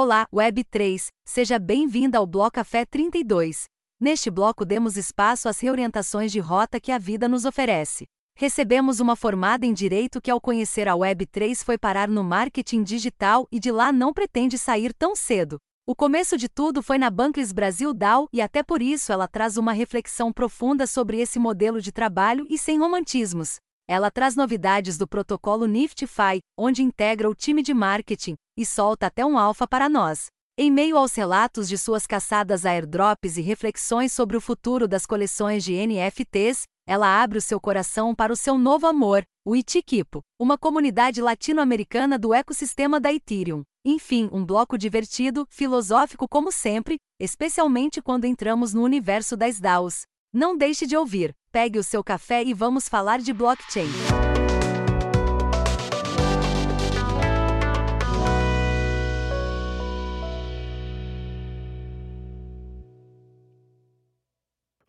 Olá, Web3, seja bem-vinda ao Bloco Café 32. Neste bloco demos espaço às reorientações de rota que a vida nos oferece. Recebemos uma formada em direito que, ao conhecer a Web3, foi parar no marketing digital e de lá não pretende sair tão cedo. O começo de tudo foi na Bankless Brasil DAO e até por isso ela traz uma reflexão profunda sobre esse modelo de trabalho e sem romantismos. Ela traz novidades do protocolo Niftify, onde integra o time de marketing e solta até um alfa para nós. Em meio aos relatos de suas caçadas airdrops e reflexões sobre o futuro das coleções de NFTs, ela abre o seu coração para o seu novo amor, o Itiquipo, uma comunidade latino-americana do ecossistema da Ethereum. Enfim, um bloco divertido, filosófico como sempre, especialmente quando entramos no universo das DAOs. Não deixe de ouvir, pegue o seu café e vamos falar de blockchain.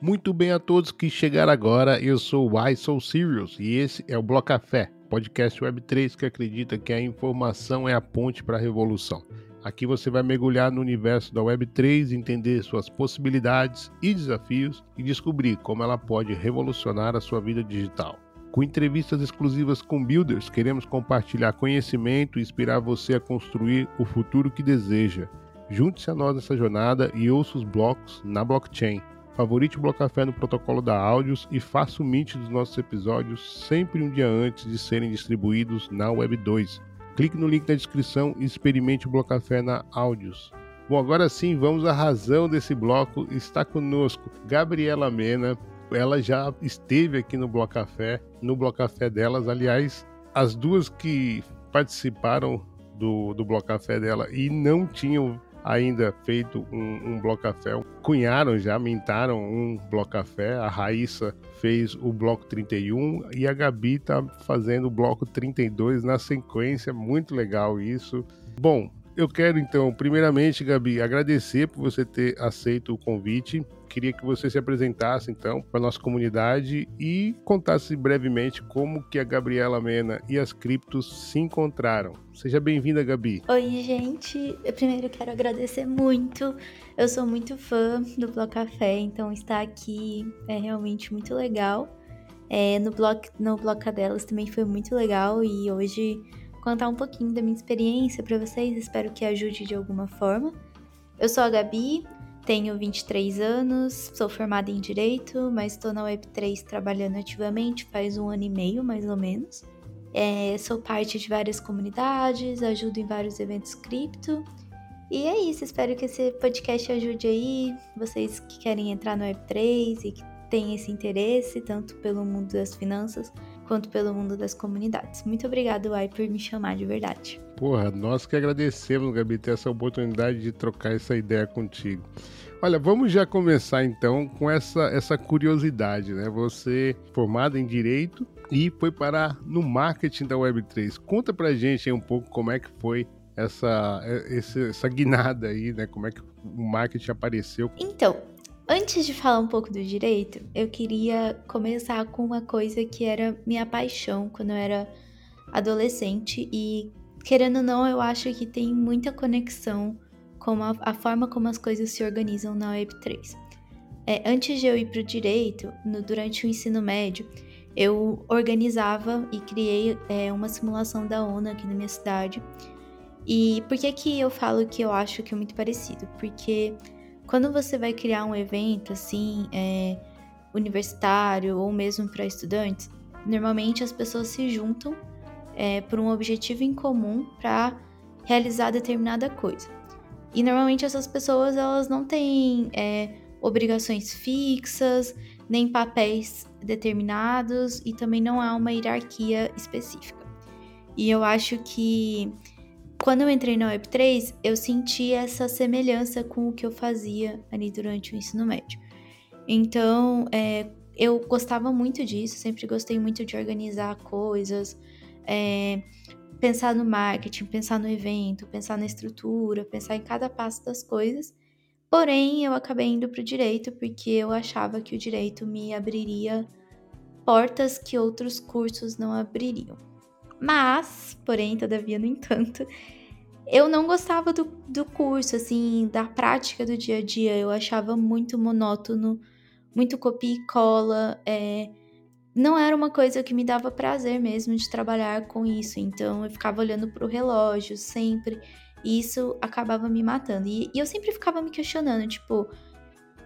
Muito bem a todos que chegaram agora, eu sou o I Soul Serious e esse é o Bloco Café, podcast Web3 que acredita que a informação é a ponte para a revolução. Aqui você vai mergulhar no universo da Web3, entender suas possibilidades e desafios e descobrir como ela pode revolucionar a sua vida digital. Com entrevistas exclusivas com builders, queremos compartilhar conhecimento e inspirar você a construir o futuro que deseja. Junte-se a nós nessa jornada e ouça os blocos na blockchain. Favorite o Blocafé no protocolo da Áudios e faça o mint dos nossos episódios sempre um dia antes de serem distribuídos na Web 2 Clique no link na descrição e experimente o Blocafé na Áudios. Bom, agora sim, vamos à razão desse bloco. Está conosco Gabriela Mena. Ela já esteve aqui no Blocafé, no Blocafé delas. Aliás, as duas que participaram do, do Blocafé dela e não tinham ainda feito um, um bloco café. Cunharam já, mintaram um bloco café. A Raíssa fez o bloco 31 e a Gabi tá fazendo o bloco 32 na sequência. Muito legal isso. Bom, eu quero então, primeiramente, Gabi, agradecer por você ter aceito o convite. Queria que você se apresentasse então para nossa comunidade e contasse brevemente como que a Gabriela Mena e as criptos se encontraram. Seja bem-vinda, Gabi. Oi, gente. Eu primeiro quero agradecer muito. Eu sou muito fã do Bloco Café, então estar aqui é realmente muito legal. É, no blog no bloco delas também foi muito legal e hoje contar um pouquinho da minha experiência para vocês, espero que ajude de alguma forma. Eu sou a Gabi, tenho 23 anos, sou formada em Direito, mas estou na Web3 trabalhando ativamente faz um ano e meio, mais ou menos. É, sou parte de várias comunidades, ajudo em vários eventos cripto. E é isso, espero que esse podcast ajude aí vocês que querem entrar no Web3 e que têm esse interesse, tanto pelo mundo das finanças quanto pelo mundo das comunidades. Muito obrigado, Ai, por me chamar de verdade. Porra, nós que agradecemos, Gabi, ter essa oportunidade de trocar essa ideia contigo. Olha, vamos já começar então com essa, essa curiosidade, né? Você formada em Direito e foi parar no marketing da Web3. Conta pra gente aí um pouco como é que foi essa, essa guinada aí, né? Como é que o marketing apareceu? Então, Antes de falar um pouco do direito, eu queria começar com uma coisa que era minha paixão quando eu era adolescente e, querendo ou não, eu acho que tem muita conexão com a, a forma como as coisas se organizam na Web3. É, antes de eu ir para o direito, no, durante o ensino médio, eu organizava e criei é, uma simulação da ONU aqui na minha cidade. E por que que eu falo que eu acho que é muito parecido? Porque quando você vai criar um evento assim, é, universitário ou mesmo para estudantes, normalmente as pessoas se juntam é, por um objetivo em comum para realizar determinada coisa. E normalmente essas pessoas elas não têm é, obrigações fixas, nem papéis determinados e também não há uma hierarquia específica. E eu acho que quando eu entrei na Web3, eu senti essa semelhança com o que eu fazia ali durante o ensino médio. Então, é, eu gostava muito disso, sempre gostei muito de organizar coisas, é, pensar no marketing, pensar no evento, pensar na estrutura, pensar em cada passo das coisas. Porém, eu acabei indo para o direito porque eu achava que o direito me abriria portas que outros cursos não abririam. Mas, porém, todavia, no entanto, eu não gostava do, do curso, assim, da prática do dia a dia. Eu achava muito monótono, muito copia e cola. É, não era uma coisa que me dava prazer mesmo de trabalhar com isso. Então eu ficava olhando para o relógio sempre. E isso acabava me matando. E, e, eu sempre ficava me questionando, tipo,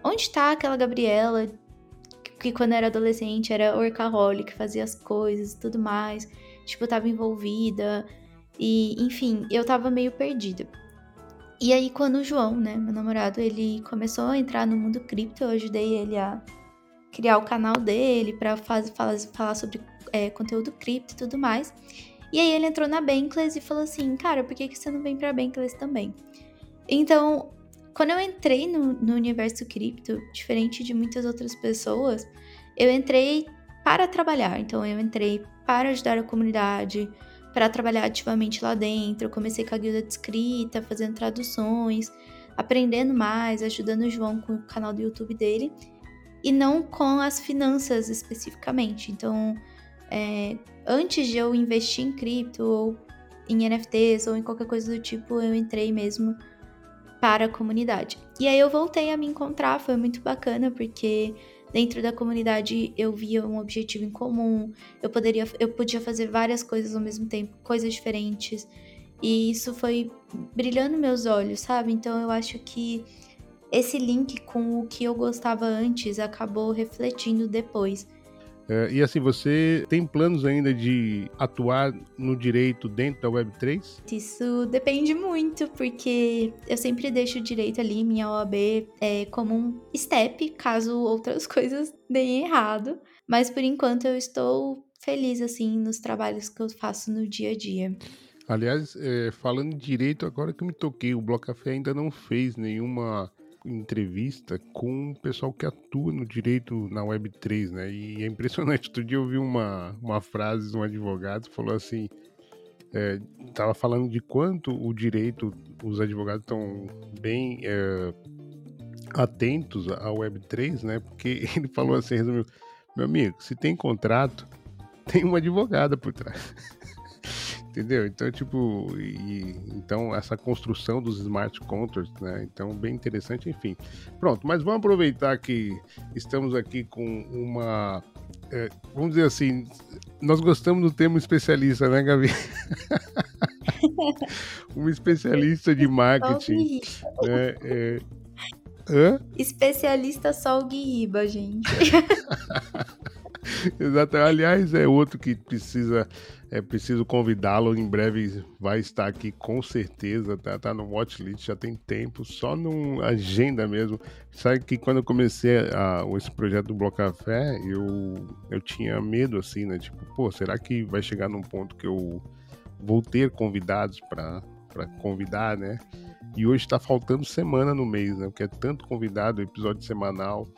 onde tá aquela Gabriela que quando era adolescente era workaholic, fazia as coisas e tudo mais. Tipo, tava envolvida. E, enfim, eu tava meio perdida. E aí, quando o João, né, meu namorado, ele começou a entrar no mundo cripto, eu ajudei ele a criar o canal dele para falar, falar sobre é, conteúdo cripto e tudo mais. E aí ele entrou na Bankless e falou assim, cara, por que, que você não vem pra Bankless também? Então, quando eu entrei no, no universo cripto, diferente de muitas outras pessoas, eu entrei para trabalhar. Então, eu entrei para ajudar a comunidade, para trabalhar ativamente lá dentro. Eu comecei com a guilda de escrita, fazendo traduções, aprendendo mais, ajudando o João com o canal do YouTube dele, e não com as finanças especificamente. Então, é, antes de eu investir em cripto ou em NFTs ou em qualquer coisa do tipo, eu entrei mesmo para a comunidade. E aí eu voltei a me encontrar, foi muito bacana porque dentro da comunidade eu via um objetivo em comum, eu poderia eu podia fazer várias coisas ao mesmo tempo, coisas diferentes. E isso foi brilhando meus olhos, sabe? Então eu acho que esse link com o que eu gostava antes acabou refletindo depois. É, e assim, você tem planos ainda de atuar no direito dentro da Web3? Isso depende muito, porque eu sempre deixo o direito ali, minha OAB, é, como um step, caso outras coisas deem errado. Mas por enquanto eu estou feliz, assim, nos trabalhos que eu faço no dia a dia. Aliás, é, falando direito, agora que eu me toquei, o Bloco Café ainda não fez nenhuma entrevista com o pessoal que atua no direito na Web3, né? E é impressionante. Outro dia eu ouvi uma, uma frase de um advogado que falou assim: é, tava falando de quanto o direito, os advogados estão bem é, atentos à Web3, né? Porque ele falou assim, resumiu, meu amigo, se tem contrato, tem uma advogada por trás. Entendeu? Então, tipo, e, então essa construção dos smart contracts, né? Então, bem interessante, enfim. Pronto, mas vamos aproveitar que estamos aqui com uma. É, vamos dizer assim, nós gostamos do termo especialista, né, Gabi? um especialista de marketing. Né? É... Hã? Especialista só o Guiba, gente. Exato. Aliás, é outro que precisa é preciso convidá-lo. Em breve vai estar aqui com certeza. Tá, tá no watchlist, já tem tempo, só numa agenda mesmo. Sabe que quando eu comecei a, esse projeto do Bloco Café, eu, eu tinha medo assim, né? Tipo, pô, será que vai chegar num ponto que eu vou ter convidados para convidar, né? E hoje está faltando semana no mês, né? Porque é tanto convidado, episódio semanal.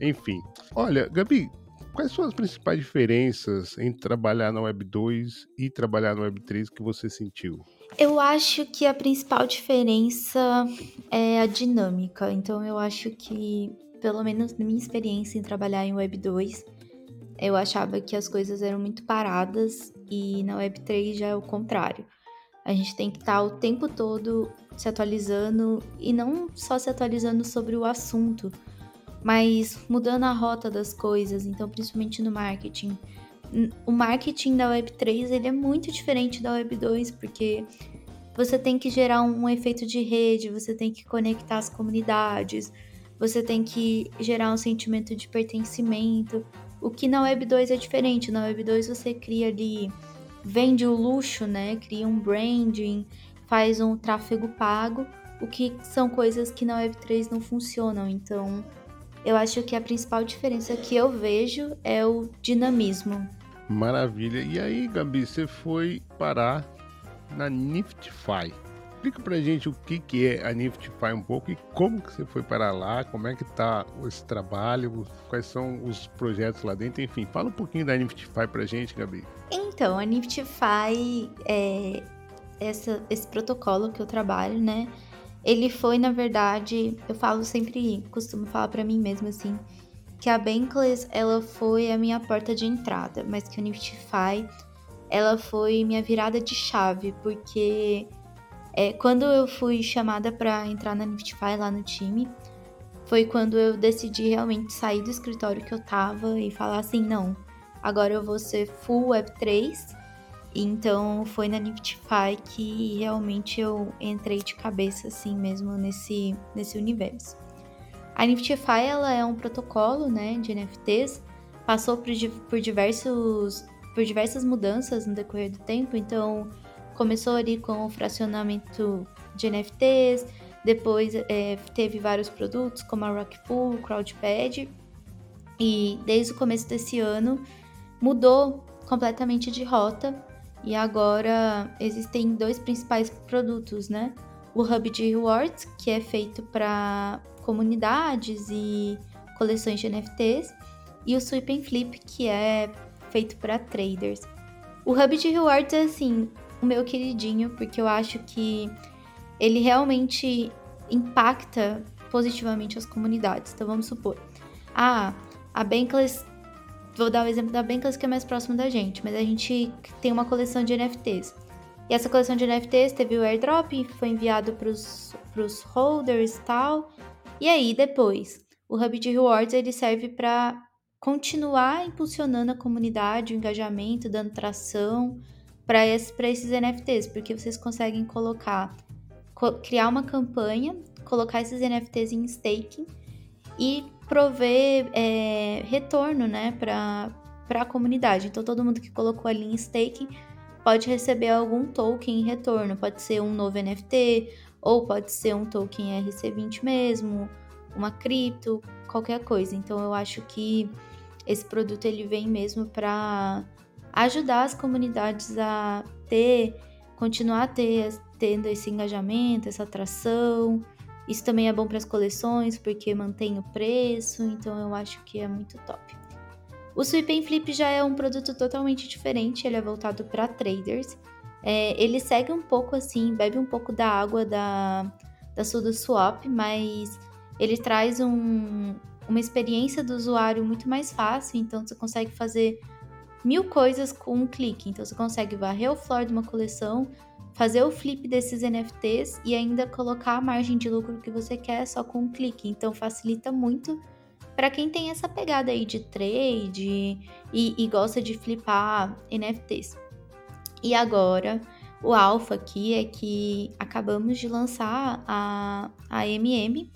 Enfim. Olha, Gabi, Quais são as principais diferenças entre trabalhar na Web 2 e trabalhar na Web 3 que você sentiu? Eu acho que a principal diferença é a dinâmica. Então eu acho que, pelo menos na minha experiência em trabalhar em Web 2, eu achava que as coisas eram muito paradas e na Web 3 já é o contrário. A gente tem que estar o tempo todo se atualizando e não só se atualizando sobre o assunto, mas mudando a rota das coisas, então principalmente no marketing. O marketing da Web3 ele é muito diferente da Web2, porque você tem que gerar um efeito de rede, você tem que conectar as comunidades, você tem que gerar um sentimento de pertencimento. O que na Web2 é diferente. Na Web2 você cria ali, vende o luxo, né? Cria um branding, faz um tráfego pago, o que são coisas que na Web3 não funcionam. Então, eu acho que a principal diferença que eu vejo é o dinamismo. Maravilha. E aí, Gabi, você foi parar na Niftify. Explica pra gente o que, que é a Niftify um pouco e como que você foi para lá, como é que tá esse trabalho, quais são os projetos lá dentro, enfim, fala um pouquinho da Niftify pra gente, Gabi. Então, a Niftify é essa, esse protocolo que eu trabalho, né? Ele foi, na verdade, eu falo sempre, costumo falar para mim mesma assim, que a Bankless, ela foi a minha porta de entrada, mas que a Niftify, ela foi minha virada de chave, porque É, quando eu fui chamada para entrar na Niftify lá no time, foi quando eu decidi realmente sair do escritório que eu tava e falar assim, não, agora eu vou ser full Web3. Então foi na Niftify que realmente eu entrei de cabeça assim mesmo nesse, nesse universo. A Niftify ela é um protocolo né, de NFTs, passou por, por, diversos, por diversas mudanças no decorrer do tempo, então começou ali com o fracionamento de NFTs, depois é, teve vários produtos como a Rockpool, Crowdpad, e desde o começo desse ano mudou completamente de rota e agora existem dois principais produtos, né? O Hub de Rewards, que é feito para comunidades e coleções de NFTs, e o Sweep and Flip, que é feito para traders. O Hub de Rewards é assim, o meu queridinho, porque eu acho que ele realmente impacta positivamente as comunidades. Então vamos supor, ah, a Bankless, vou dar o exemplo da Bankless que é mais próximo da gente, mas a gente tem uma coleção de NFTs. E essa coleção de NFTs teve o airdrop, foi enviado para os holders e tal. E aí depois, o Hub de Rewards ele serve para continuar impulsionando a comunidade, o engajamento, dando tração para esses, esses NFTs, porque vocês conseguem colocar, co criar uma campanha, colocar esses NFTs em staking e prover é, retorno né, para a comunidade. Então, todo mundo que colocou ali em staking pode receber algum token em retorno. Pode ser um novo NFT, ou pode ser um token RC20 mesmo, uma cripto, qualquer coisa. Então, eu acho que esse produto ele vem mesmo para ajudar as comunidades a ter, continuar a ter, tendo esse engajamento, essa atração. Isso também é bom para as coleções, porque mantém o preço, então eu acho que é muito top. O Sweep and Flip já é um produto totalmente diferente, ele é voltado para traders. É, ele segue um pouco assim, bebe um pouco da água da, da SudoSwap, mas ele traz um, uma experiência do usuário muito mais fácil, então você consegue fazer mil coisas com um clique. Então você consegue varrer o floor de uma coleção, fazer o flip desses NFTs e ainda colocar a margem de lucro que você quer só com um clique. Então facilita muito para quem tem essa pegada aí de trade e, e gosta de flipar NFTs. E agora, o alfa aqui é que acabamos de lançar a, a MM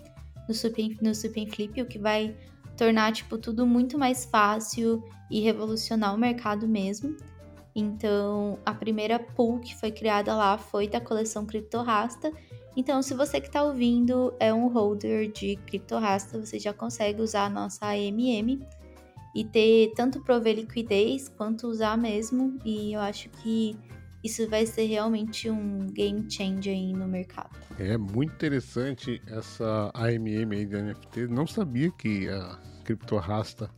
no Super, no Super Flip, o que vai tornar tipo tudo muito mais fácil e revolucionar o mercado mesmo. Então, a primeira pool que foi criada lá foi da coleção CryptoRasta. Então, se você que está ouvindo é um holder de CryptoRasta, você já consegue usar a nossa AMM e ter tanto prover liquidez quanto usar mesmo. E eu acho que isso vai ser realmente um game changer aí no mercado. É muito interessante essa AMM aí da NFT. Não sabia que a CryptoRasta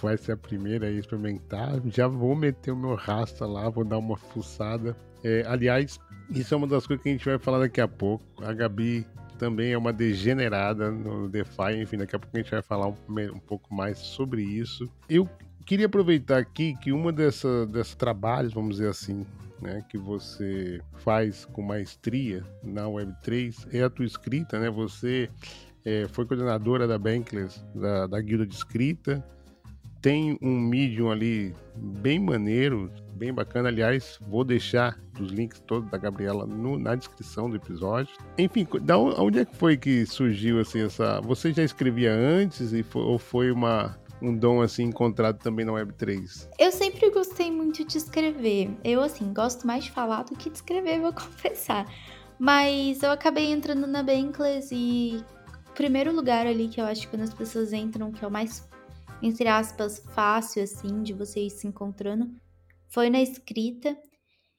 vai ser a primeira a experimentar. Já vou meter o meu rasta lá, vou dar uma fuçada. É, aliás, isso é uma das coisas que a gente vai falar daqui a pouco. A Gabi também é uma degenerada no DeFi, enfim, daqui a pouco a gente vai falar um, um pouco mais sobre isso. Eu queria aproveitar aqui que uma dessa, desses trabalhos, vamos dizer assim, né, que você faz com maestria na Web3 é a tua escrita, né? Você é, foi coordenadora da Bankless, da, da guilda de escrita, tem um Medium ali bem maneiro, bem bacana. Aliás, vou deixar os links todos da Gabriela no, na descrição do episódio. Enfim, da onde é que foi que surgiu assim essa? Você já escrevia antes e foi, ou foi uma um dom assim encontrado também na Web3? Eu sempre gostei muito de escrever. Eu assim gosto mais de falar do que de escrever, vou confessar. Mas eu acabei entrando na Bankless e o primeiro lugar ali que eu acho que quando as pessoas entram, que é o mais entre aspas, fácil, assim, de vocês se encontrando, foi na escrita.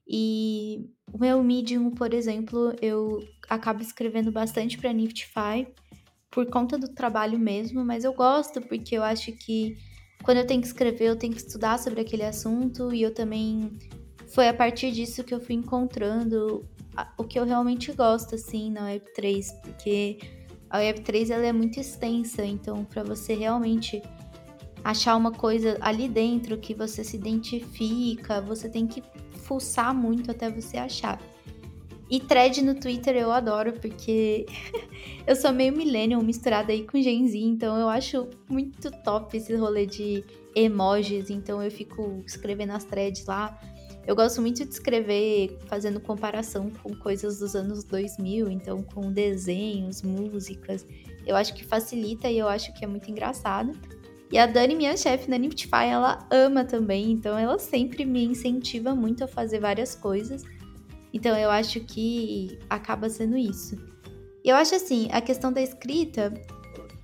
E o meu Medium, por exemplo, eu acabo escrevendo bastante para Niftify por conta do trabalho mesmo, mas eu gosto porque eu acho que quando eu tenho que escrever, eu tenho que estudar sobre aquele assunto e eu também foi a partir disso que eu fui encontrando o que eu realmente gosto assim na Web3, porque a Web3 ela é muito extensa, então para você realmente achar uma coisa ali dentro que você se identifica, você tem que fuçar muito até você achar. E thread no Twitter eu adoro, porque eu sou meio millennial misturada aí com Gen Z, então eu acho muito top esse rolê de emojis, então eu fico escrevendo as threads lá. Eu gosto muito de escrever fazendo comparação com coisas dos anos 2000, então com desenhos, músicas. Eu acho que facilita e eu acho que é muito engraçado. E a Dani, minha chefe na Niftify, ela ama também, então ela sempre me incentiva muito a fazer várias coisas. Então eu acho que acaba sendo isso. E eu acho assim, a questão da escrita,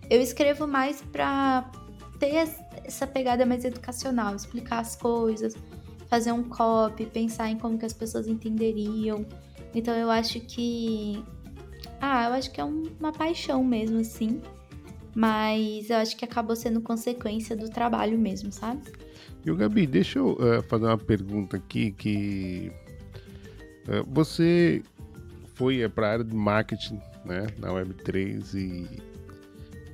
eu escrevo mais pra ter essa pegada mais educacional, explicar as coisas, fazer um copy, pensar em como que as pessoas entenderiam. Então eu acho que. Ah, eu acho que é um, uma paixão mesmo, assim. Mas eu acho que acabou sendo consequência do trabalho mesmo, sabe? E o Gabi, deixa eu uh, fazer uma pergunta aqui que uh, você foi é, para a área de marketing, né, na Web3 e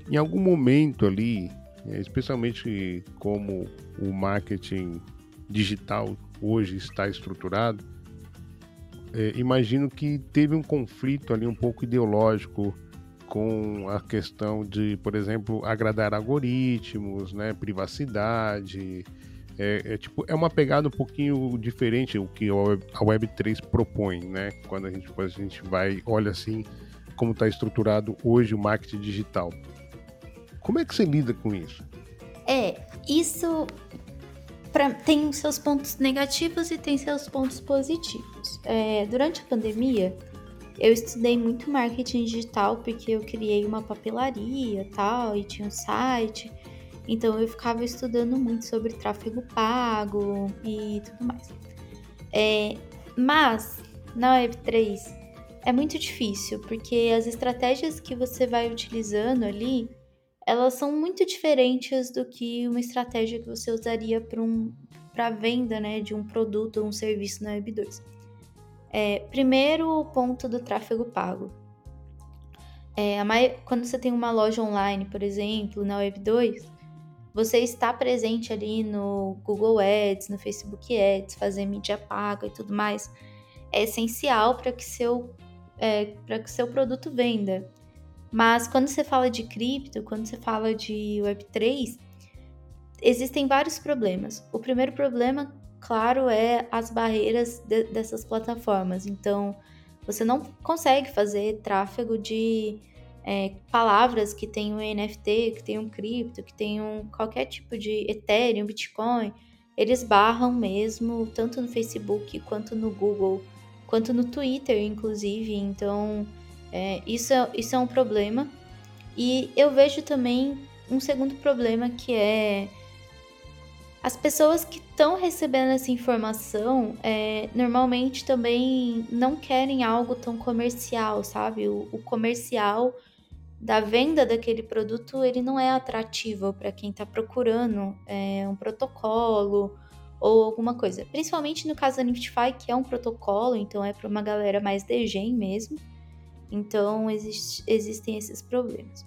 em algum momento ali, especialmente como o marketing digital hoje está estruturado, imagino que teve um conflito ali um pouco ideológico com a questão de, por exemplo, agradar algoritmos, né, privacidade. É, é, tipo, é uma pegada um pouquinho diferente o que a Web, 3 propõe, né? Quando a gente, a gente vai, olha assim, como está estruturado hoje o marketing digital. Como é que você lida com isso? É, isso pra, tem seus pontos negativos e tem seus pontos positivos. É, durante a pandemia, eu estudei muito marketing digital porque eu criei uma papelaria tal, e tinha um site. Então eu ficava estudando muito sobre tráfego pago e tudo mais. É, mas na Web3 é muito difícil, porque as estratégias que você vai utilizando ali elas são muito diferentes do que uma estratégia que você usaria para um, venda né, de um produto ou um serviço na Web2. É, primeiro ponto do tráfego pago. É, quando você tem uma loja online, por exemplo, na Web2, você está presente ali no Google Ads, no Facebook Ads, fazer mídia paga e tudo mais, é essencial para que seu é, para que seu produto venda. Mas quando você fala de cripto, quando você fala de Web3, existem vários problemas. O primeiro problema, claro, é as barreiras de, dessas plataformas. Então, você não consegue fazer tráfego de é, palavras que tenham NFT, que tenham cripto, que tenham qualquer tipo de Ethereum, Bitcoin. Eles barram mesmo, tanto no Facebook quanto no Google, quanto no Twitter, inclusive. Então, é, isso, é, isso é um problema. E eu vejo também um segundo problema que é as pessoas que estão recebendo essa informação é, normalmente também não querem algo tão comercial, sabe? O, o comercial da venda daquele produto ele não é atrativo para quem está procurando é, um protocolo ou alguma coisa. Principalmente no caso da Niftify, que é um protocolo, então é para uma galera mais degen mesmo. Então, existe, existem esses problemas.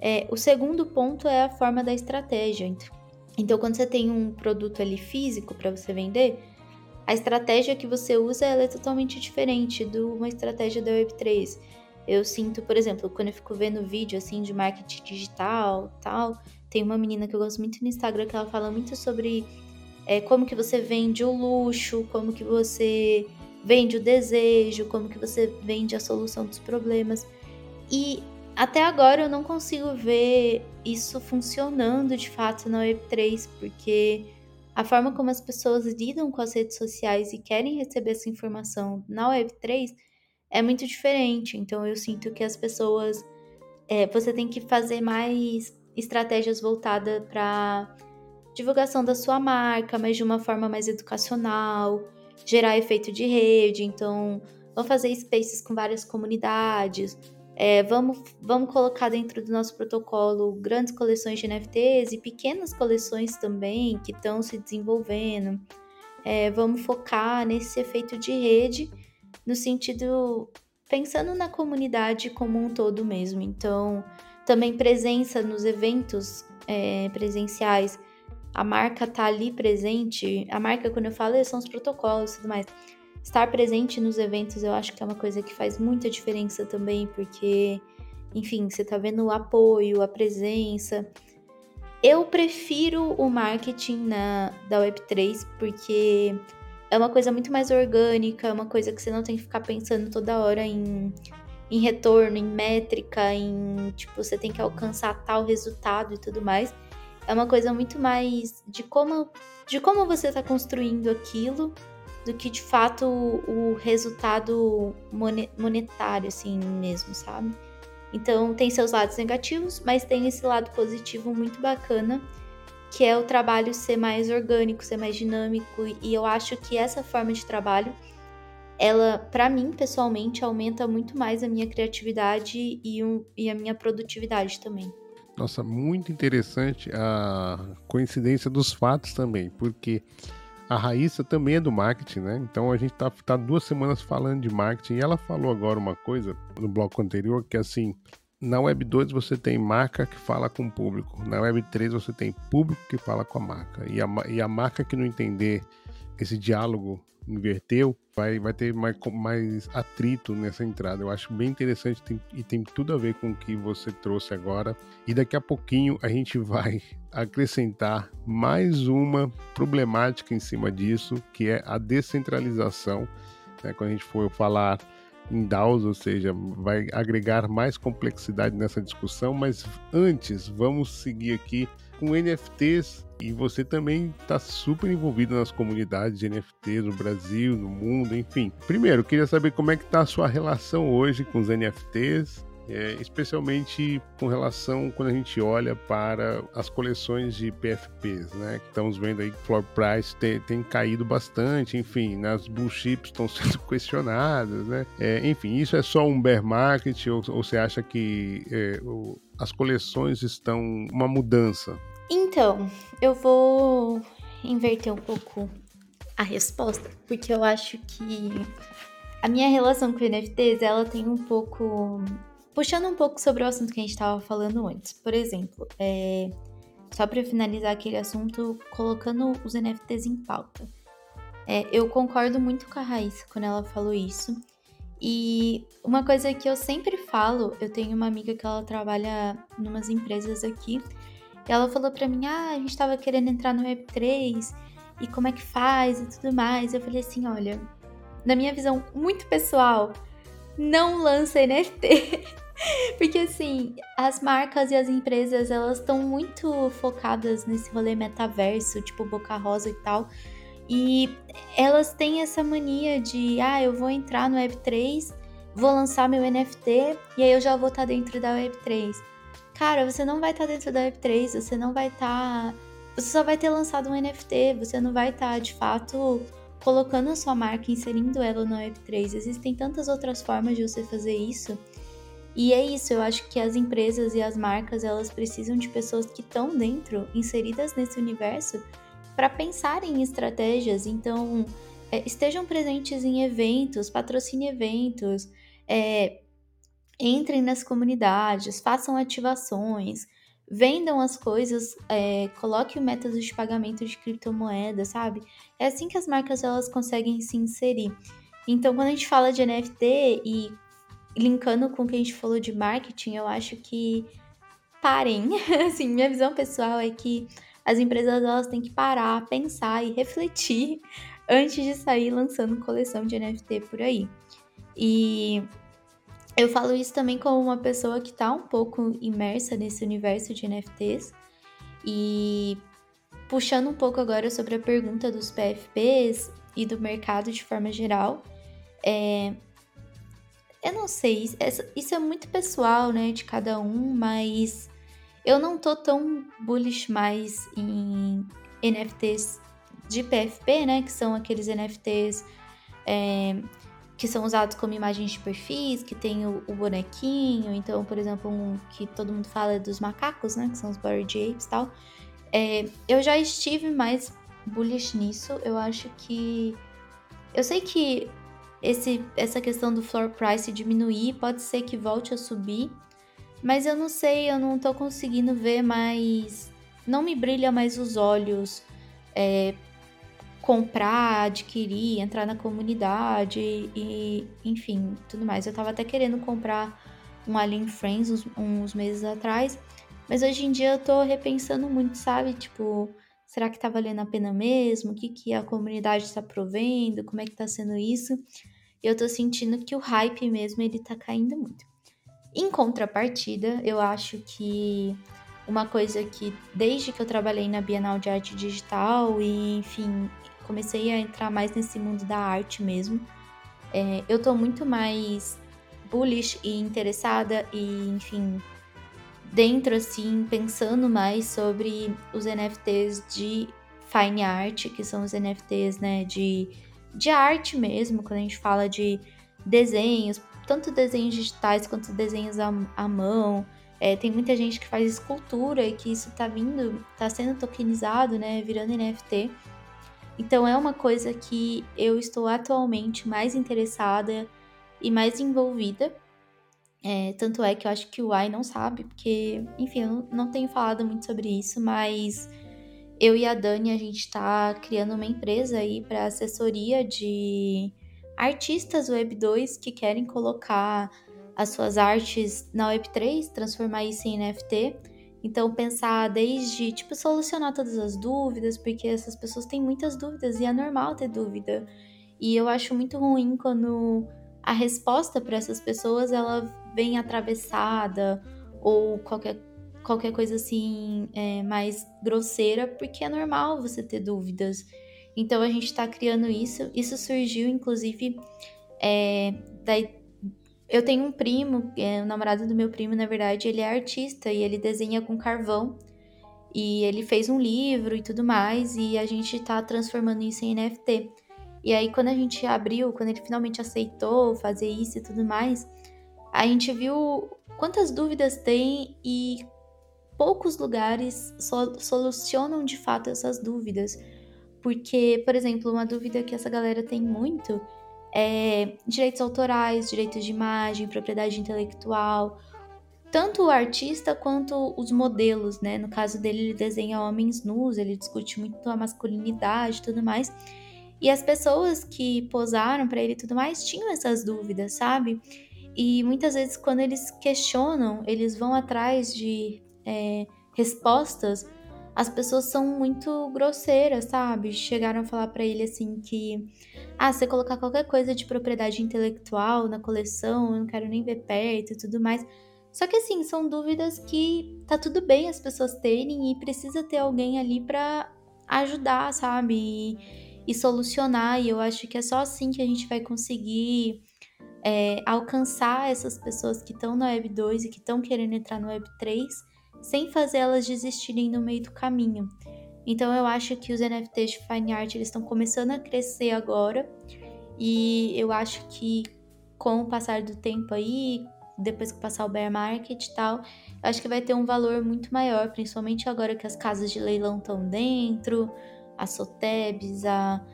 É, o segundo ponto é a forma da estratégia. Então, quando você tem um produto ali físico para você vender, a estratégia que você usa é totalmente diferente de uma estratégia da Web3. Eu sinto, por exemplo, quando eu fico vendo vídeo assim de marketing digital, tal, tem uma menina que eu gosto muito no Instagram que ela fala muito sobre é, como que você vende o luxo, como que você vende o desejo, como que você vende a solução dos problemas. E até agora eu não consigo ver isso funcionando de fato na Web3, porque a forma como as pessoas lidam com as redes sociais e querem receber essa informação na Web3 é muito diferente. Então eu sinto que as pessoas. É, você tem que fazer mais estratégias voltadas para divulgação da sua marca, mas de uma forma mais educacional gerar efeito de rede, então vamos fazer spaces com várias comunidades, é, vamos, vamos colocar dentro do nosso protocolo grandes coleções de NFTs e pequenas coleções também que estão se desenvolvendo. É, vamos focar nesse efeito de rede no sentido pensando na comunidade como um todo mesmo. Então, também presença nos eventos é, presenciais a marca tá ali presente, a marca, quando eu falo, são os protocolos e tudo mais. Estar presente nos eventos eu acho que é uma coisa que faz muita diferença também, porque, enfim, você tá vendo o apoio, a presença. Eu prefiro o marketing na, da Web3 porque é uma coisa muito mais orgânica, é uma coisa que você não tem que ficar pensando toda hora em, em retorno, em métrica, em tipo, você tem que alcançar tal resultado e tudo mais. É uma coisa muito mais de como, de como você está construindo aquilo do que de fato o, resultado monetário, assim mesmo, sabe? Então tem seus lados negativos, mas tem esse lado positivo muito bacana, que é o trabalho ser mais orgânico, ser mais dinâmico, e eu acho que essa forma de trabalho, ela, para mim, pessoalmente, aumenta muito mais a minha criatividade e, um, e a minha produtividade também. Nossa, muito interessante a coincidência dos fatos também, porque a Raíssa também é do marketing, né? Então a gente tá, tá duas semanas falando de marketing e ela falou agora uma coisa no bloco anterior que assim. Na Web 2 você tem marca que fala com o público. Na Web 3 você tem público que fala com a marca. E a, e a marca que não entender esse diálogo inverteu, vai, vai ter mais, mais atrito nessa entrada. Eu acho bem interessante tem, e tem tudo a ver com o que você trouxe agora. E daqui a pouquinho a gente vai acrescentar mais uma problemática em cima disso, que é a descentralização. Né? Quando a gente for falar em DAOs, ou seja, vai agregar mais complexidade nessa discussão, mas antes vamos seguir aqui com NFTs e você também está super envolvido nas comunidades de NFTs no Brasil, no mundo, enfim. Primeiro, queria saber como é que está a sua relação hoje com os NFTs, é, especialmente com relação quando a gente olha para as coleções de PFPs, né? Que estamos vendo aí que floor price tem, tem caído bastante, enfim, nas blue chips estão sendo questionadas, né? É, enfim, isso é só um bear market ou, ou você acha que é, o, as coleções estão uma mudança então, eu vou inverter um pouco a resposta, porque eu acho que a minha relação com NFTs, ela tem um pouco puxando um pouco sobre o assunto que a gente estava falando antes. Por exemplo, é, só para finalizar aquele assunto, colocando os NFTs em pauta. É, eu concordo muito com a Raíssa quando ela falou isso. E uma coisa que eu sempre falo, eu tenho uma amiga que ela trabalha em umas empresas aqui ela falou pra mim: ah, a gente tava querendo entrar no Web3 e como é que faz e tudo mais. Eu falei assim: olha, na minha visão muito pessoal, não lança NFT. Porque assim, as marcas e as empresas, elas estão muito focadas nesse rolê metaverso, tipo Boca Rosa e tal. E elas têm essa mania de, ah, eu vou entrar no Web3, vou lançar meu NFT e aí eu já vou estar tá dentro da Web3 cara, você não vai estar tá dentro da Web3, você não vai estar. Tá... Você só vai ter lançado um NFT, você não vai estar, tá, de fato, colocando a sua marca, inserindo ela no Web3. Existem tantas outras formas de você fazer isso. E é isso, eu acho que as empresas e as marcas, elas precisam de pessoas que estão dentro, inseridas nesse universo, para pensarem em estratégias. Então, é, estejam presentes em eventos, patrocine eventos, é, entrem nas comunidades, façam ativações, vendam as coisas, é, coloque o método de pagamento de criptomoeda, sabe? É assim que as marcas elas conseguem se inserir. Então, quando a gente fala de NFT e linkando com o que a gente falou de marketing, eu acho que parem. assim, minha visão pessoal é que as empresas elas têm que parar, pensar e refletir antes de sair lançando coleção de NFT por aí. E eu falo isso também como uma pessoa que está um pouco imersa nesse universo de NFTs. E puxando um pouco agora sobre a pergunta dos PFPs e do mercado de forma geral, é... eu não sei, isso é muito pessoal, né, de cada um, mas eu não tô tão bullish mais em NFTs de PFP, né, que são aqueles NFTs é, que são usados como imagens de perfis, que tem o, o, bonequinho. Então, por exemplo, um que todo mundo fala é dos macacos, né? Que são os Bored Apes e tal. É, eu já estive mais bullish nisso. Eu acho que. Eu sei que esse, essa questão do floor price diminuir pode ser que volte a subir. Mas eu não sei, eu não tô conseguindo ver mais. Não me brilha mais os olhos. É, comprar, adquirir, entrar na comunidade e, enfim, tudo mais. Eu tava até querendo comprar um Alien Friends uns, uns meses atrás, mas hoje em dia eu tô repensando muito, sabe? Tipo, será que tá valendo a pena mesmo? O que, que a comunidade está provendo? Como é que tá sendo isso? Eu tô sentindo que o hype mesmo ele tá caindo muito. Em contrapartida, eu acho que uma coisa que desde que eu trabalhei na Bienal de Arte Digital e enfim comecei a entrar mais nesse mundo da arte mesmo, é, eu tô muito mais bullish e interessada e enfim dentro assim pensando mais sobre os NFTs de fine art que são os NFTs né de de arte mesmo quando a gente fala de desenhos tanto desenhos digitais quanto desenhos à, à mão é, tem muita gente que faz escultura e que isso tá vindo, tá sendo tokenizado, né? Virando NFT. Então é uma coisa que eu estou atualmente mais interessada e mais envolvida. É, tanto é que eu acho que o AI não sabe, porque, enfim, eu não tenho falado muito sobre isso, mas eu e a Dani, a gente está criando uma empresa aí para assessoria de artistas Web 2 que querem colocar as suas artes na Web3, transformar isso em NFT. Então, pensar desde, tipo, solucionar todas as dúvidas, porque essas pessoas têm muitas dúvidas e é normal ter dúvida. E eu acho muito ruim quando a resposta para essas pessoas ela vem atravessada ou qualquer, qualquer coisa assim é, mais grosseira, porque é normal você ter dúvidas. Então, a gente está criando isso. Isso surgiu, inclusive, é, da, eu tenho um primo, é, o namorado do meu primo, na verdade, ele é artista e ele desenha com carvão. E ele fez um livro e tudo mais, e a gente tá transformando isso em NFT. E aí, quando a gente abriu, quando ele finalmente aceitou fazer isso e tudo mais, a gente viu quantas dúvidas tem e poucos lugares so solucionam de fato essas dúvidas. Porque, por exemplo, uma dúvida que essa galera tem muito é, direitos autorais, direitos de imagem, propriedade intelectual, tanto o artista quanto os modelos, né? No caso dele, ele desenha homens nus, ele discute muito a masculinidade e tudo mais. E as pessoas que posaram para ele e tudo mais tinham essas dúvidas, sabe? E muitas vezes, quando eles questionam, eles vão atrás de é, respostas, as pessoas são muito grosseiras, sabe? Chegaram a falar para ele assim que ah, você colocar qualquer coisa de propriedade intelectual na coleção, eu não quero nem ver perto e tudo mais. Só que assim, são dúvidas que tá tudo bem as pessoas terem e precisa ter alguém ali para ajudar, sabe? E, e, solucionar. E eu acho que é só assim que a gente vai conseguir é, alcançar essas pessoas que estão no Web 2 e que estão querendo entrar no Web 3 sem fazer elas desistirem no meio do caminho. Então eu acho que os NFTs de Fine Art eles estão começando a crescer agora e eu acho que com o passar do tempo aí, depois que passar o bear market e tal, eu acho que vai ter um valor muito maior, principalmente agora que as casas de leilão estão dentro, a Sotebs, a,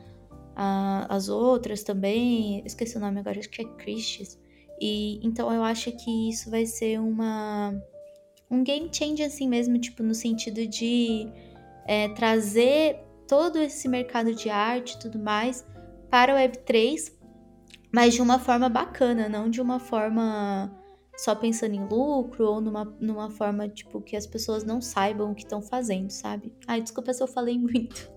a, as outras também, esqueci o nome agora, acho que é Christie's. E então eu acho que isso vai ser uma um game change assim mesmo, tipo no sentido de é, trazer todo esse mercado de arte e tudo mais para o Web3, mas de uma forma bacana, não de uma forma só pensando em lucro ou numa, numa forma, tipo, que as pessoas não saibam o que estão fazendo, sabe? Ai, desculpa se eu falei muito.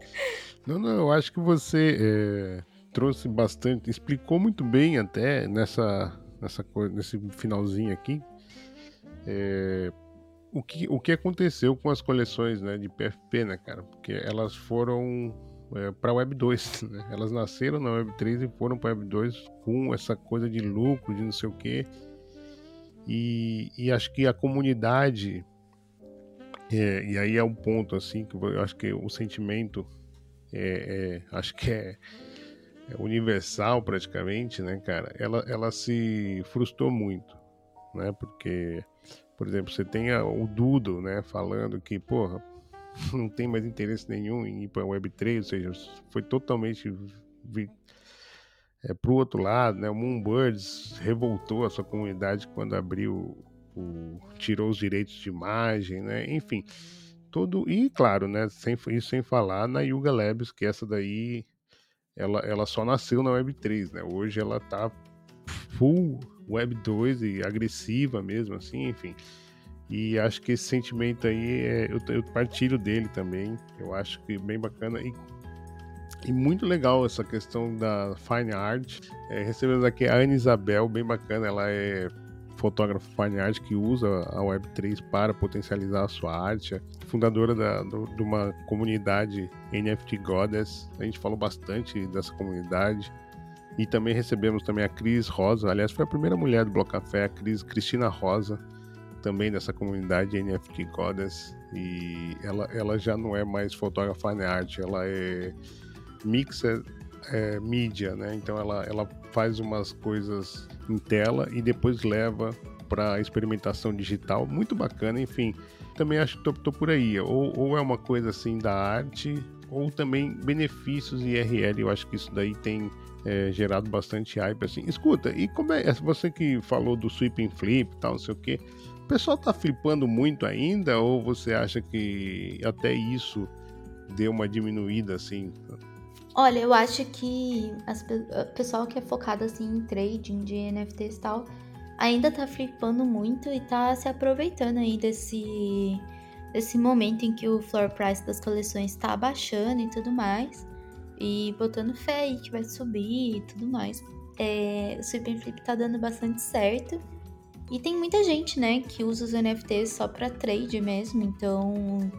Não, não, eu acho que você é, trouxe bastante, explicou muito bem até nessa, nessa nesse finalzinho aqui. É, o que, o que aconteceu com as coleções né, de PFP, né, cara? Porque elas foram é, para Web 2, né? Elas nasceram na Web 3 e foram para Web 2 com essa coisa de lucro, de não sei o quê. E, e acho que a comunidade, é, e aí é um ponto assim que eu acho que o sentimento é, é acho que é, é, universal praticamente, né, cara? Ela, ela se frustrou muito, né? Porque por exemplo, você tem o Dudo, né, falando que, porra, não tem mais interesse nenhum em ir para a Web3, ou seja, foi totalmente é, para o outro lado, né? O Moonbirds revoltou a sua comunidade quando abriu, o, tirou os direitos de imagem, né? Enfim, todo e claro, né? Sem, isso sem falar na Yuga Labs, que essa daí ela, ela só nasceu na Web3, né? Hoje ela tá full Web2 e agressiva mesmo, assim, enfim. E acho que esse sentimento aí, é, eu, eu, partilho dele também. Eu acho que bem bacana. E, e muito legal essa questão da Fine Art. É, recebemos aqui a Ana Isabel, bem bacana. Ela é fotógrafa fine art que usa a Web3 para potencializar a sua arte, fundadora da, do, de uma comunidade NFT Goddess. A gente falou bastante dessa comunidade. E também recebemos também a Cris Rosa, aliás, foi a primeira mulher do Bloco Café, a Cris Cristina Rosa, também dessa comunidade NFT Goddess. E ela, ela já não é mais fotógrafa fine art, ela é mixer é, mídia, né? Então ela, ela faz umas coisas em tela e depois leva para experimentação digital, muito bacana, enfim. Também acho que tô por aí, ou, ou, é uma coisa assim da arte, ou também benefícios IRL, eu acho que isso daí tem é, gerado bastante hype, assim. Escuta, e como é, você que falou do sweep and flip tal, não sei o que, o pessoal tá flipando muito ainda, ou você acha que até isso deu uma diminuída, assim? Olha, eu acho que o pessoal que é focado assim em trading de NFTs e tal ainda tá flipando muito e tá se aproveitando aí desse, desse momento em que o floor price das coleções tá abaixando e tudo mais. E botando fé aí que vai subir e tudo mais. É, o Sweep and Flip tá dando bastante certo. E tem muita gente, né, que usa os NFTs só para trade mesmo, então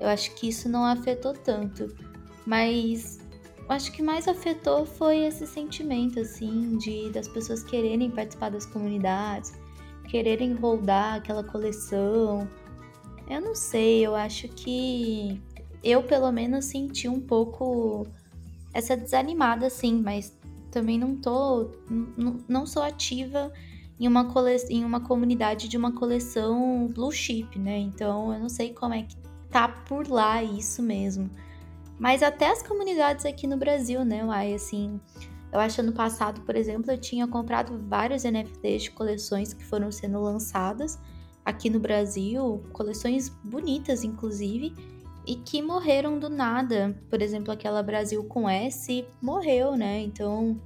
eu acho que isso não afetou tanto. Mas acho que mais afetou foi esse sentimento, assim, de das pessoas quererem participar das comunidades, quererem rodar aquela coleção. Eu não sei, eu acho que eu pelo menos senti um pouco essa desanimada, assim, mas também não tô. não sou ativa em uma, cole, em uma comunidade de uma coleção blue chip, né? Então eu não sei como é que tá por lá isso mesmo. Mas até as comunidades aqui no Brasil, né, Uai, assim, eu acho ano passado, por exemplo, eu tinha comprado vários NFTs de coleções que foram sendo lançadas aqui no Brasil, coleções bonitas, inclusive, e que morreram do nada. Por exemplo, aquela Brasil com S morreu, né? Então,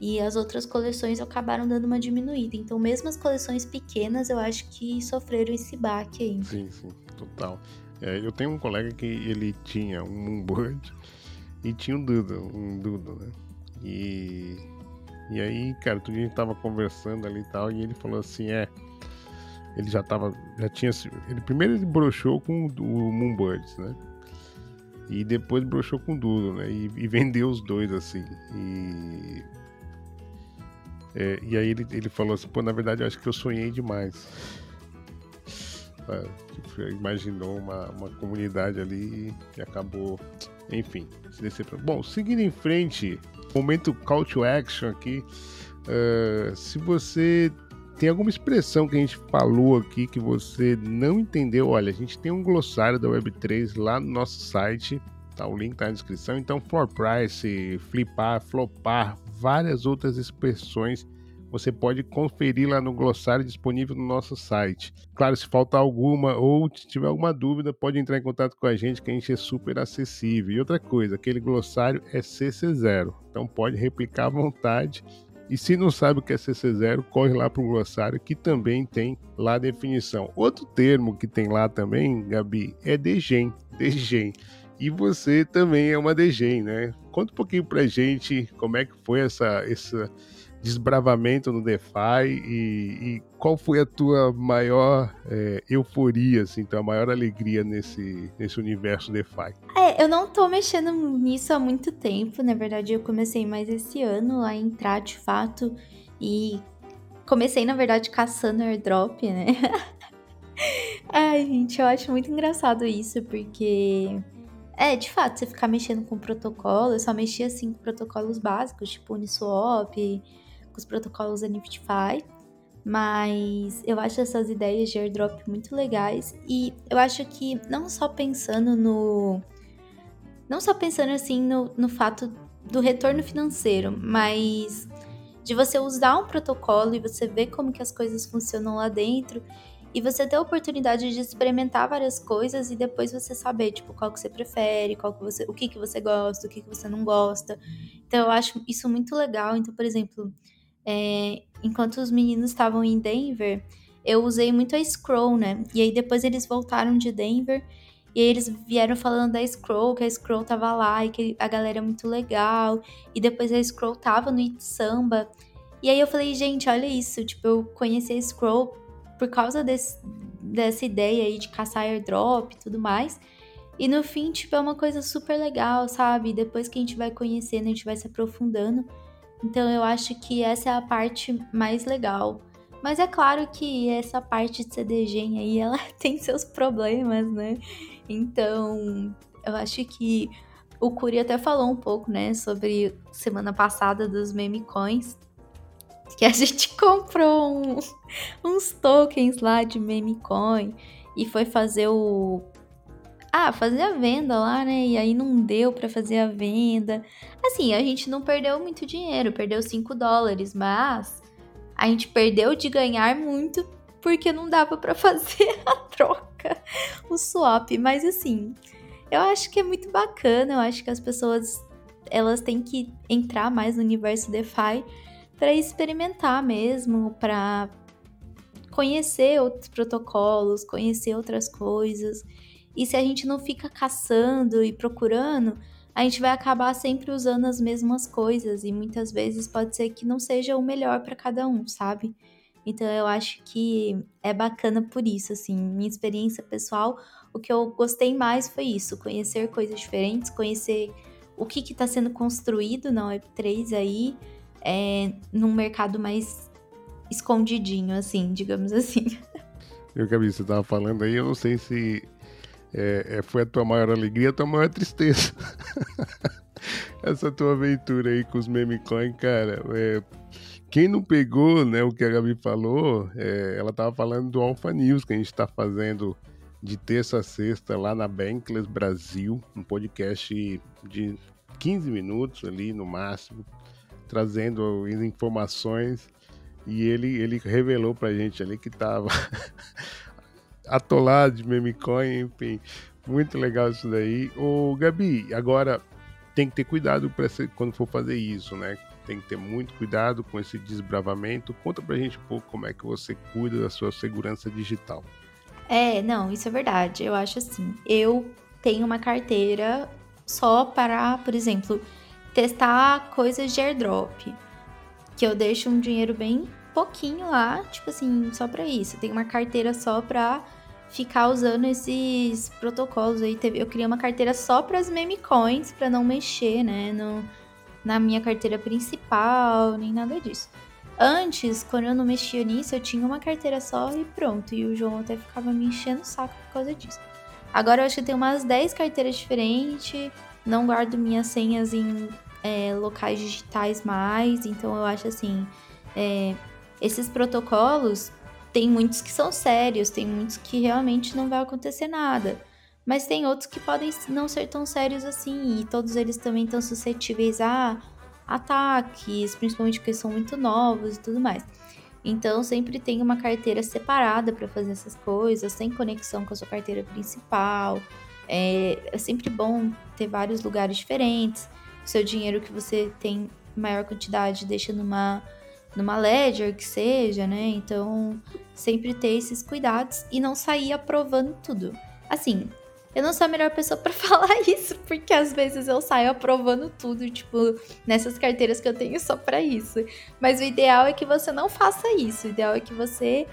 e as outras coleções acabaram dando uma diminuída. Então, mesmo as coleções pequenas, eu acho que sofreram esse baque aí. Sim, sim, total. É, eu tenho um colega que ele tinha um Moonbird e tinha um Doodle, um Doodle, né? E, e aí, cara, outro dia a gente tava conversando ali e tal, e ele falou assim, é, ele já tava, já tinha, ele primeiro ele broxou com o Moonbirds, né? E depois broxou com o Doodle, né? E, e vendeu os dois, assim, e... É, e aí ele, ele falou assim, pô, na verdade eu acho que eu sonhei demais que imaginou uma, uma comunidade ali e acabou, enfim, se. Bom, seguindo em frente, momento call to action aqui. Uh, se você tem alguma expressão que a gente falou aqui que você não entendeu, olha, a gente tem um glossário da Web3 lá no nosso site, tá? O link tá na descrição. Então, floor price, flipar, flopar, várias outras expressões você pode conferir lá no glossário disponível no nosso site. Claro, se faltar alguma ou se tiver alguma dúvida, pode entrar em contato com a gente que a gente é super acessível. E outra coisa, aquele glossário é CC0, então pode replicar à vontade. E se não sabe o que é CC0, corre lá para o glossário que também tem lá a definição. Outro termo que tem lá também, Gabi, é DGEM. DGEM. E você também é uma DGEM, né? Conta um pouquinho pra gente como é que foi essa, essa desbravamento no DeFi e, e qual foi a tua maior é, euforia, assim, tua maior alegria nesse, nesse universo DeFi? É, eu não tô mexendo nisso há muito tempo, na verdade eu comecei mais esse ano a entrar de fato e comecei, na verdade, caçando airdrop, né? Ai, gente, eu acho muito engraçado isso, porque é, de fato, você ficar mexendo com protocolo, eu só mexia assim com protocolos básicos, tipo Uniswap, os protocolos NFTFi, mas eu acho essas ideias de airdrop muito legais e eu acho que não só pensando no. Não só pensando assim no, no fato do retorno financeiro, mas de você usar um protocolo e você ver como que as coisas funcionam lá dentro e você ter a oportunidade de experimentar várias coisas e depois você saber, tipo, qual que você prefere, qual que você, o que que você gosta, o que que você não gosta. Então eu acho isso muito legal. Então, por exemplo, é, enquanto os meninos estavam em Denver, eu usei muito a Scroll, né? E aí depois eles voltaram de Denver e eles vieram falando da Scroll, que a Scroll tava lá e que a galera é muito legal. E depois a Scroll tava no It Samba. E aí eu falei, gente, olha isso. Tipo, eu conheci a Scroll por causa desse, dessa ideia aí de caçar airdrop e tudo mais. E no fim, tipo, é uma coisa super legal, sabe? Depois que a gente vai conhecendo, a gente vai se aprofundando. Então eu acho que essa é a parte mais legal. Mas é claro que essa parte de CDG aí, ela tem seus problemas, né? Então, eu acho que o Curi até falou um pouco, né, sobre semana passada dos meme coins, que a gente comprou um, uns tokens lá de meme coin e foi fazer o ah, fazer a venda lá, né? E aí não deu para fazer a venda. Assim, a gente não perdeu muito dinheiro, perdeu 5 dólares, mas a gente perdeu de ganhar muito porque não dava para fazer a troca, o swap. Mas assim, eu acho que é muito bacana, eu acho que as pessoas elas têm que entrar mais no universo DeFi para experimentar mesmo, para conhecer outros protocolos, conhecer outras coisas. E se a gente não fica caçando e procurando, a gente vai acabar sempre usando as mesmas coisas e muitas vezes pode ser que não seja o melhor para cada um, sabe? Então eu acho que é bacana por isso, assim, minha experiência pessoal, o que eu gostei mais foi isso, conhecer coisas diferentes, conhecer o que está sendo construído na Web3 aí, é, num mercado mais escondidinho, assim, digamos assim. Eu, Gabi, você estava falando aí, eu não sei se é, é, foi a tua maior alegria, a tua maior tristeza. Essa tua aventura aí com os meme coin, cara. É, quem não pegou, né, o que a Gabi falou, é, ela tava falando do Alpha News que a gente está fazendo de terça a sexta lá na Bankless Brasil, um podcast de 15 minutos ali no máximo, trazendo informações e ele, ele revelou pra gente ali que tava atolado de memecoin, enfim. Muito legal isso daí. Ô, Gabi, agora tem que ter cuidado pra, quando for fazer isso, né? Tem que ter muito cuidado com esse desbravamento. Conta pra gente um pouco como é que você cuida da sua segurança digital. É, não, isso é verdade. Eu acho assim. Eu tenho uma carteira só para, por exemplo, testar coisas de airdrop. Que eu deixo um dinheiro bem pouquinho lá, tipo assim, só para isso. Eu tenho uma carteira só pra ficar usando esses protocolos aí. Eu criei uma carteira só para as meme coins, para não mexer, né, no, na minha carteira principal, nem nada disso. Antes, quando eu não mexia nisso, eu tinha uma carteira só e pronto. E o João até ficava me enchendo o saco por causa disso. Agora eu acho que tenho umas 10 carteiras diferentes, não guardo minhas senhas em é, locais digitais mais, então eu acho assim, é, esses protocolos tem muitos que são sérios, tem muitos que realmente não vai acontecer nada. Mas tem outros que podem não ser tão sérios assim, e todos eles também estão suscetíveis a ataques, principalmente porque são muito novos e tudo mais. Então, sempre tem uma carteira separada para fazer essas coisas, sem conexão com a sua carteira principal. É, é sempre bom ter vários lugares diferentes. O seu dinheiro que você tem maior quantidade, deixa numa numa ledger que seja, né? Então, sempre ter esses cuidados e não sair aprovando tudo. Assim, eu não sou a melhor pessoa para falar isso, porque às vezes eu saio aprovando tudo, tipo, nessas carteiras que eu tenho só para isso. Mas o ideal é que você não faça isso. O ideal é que você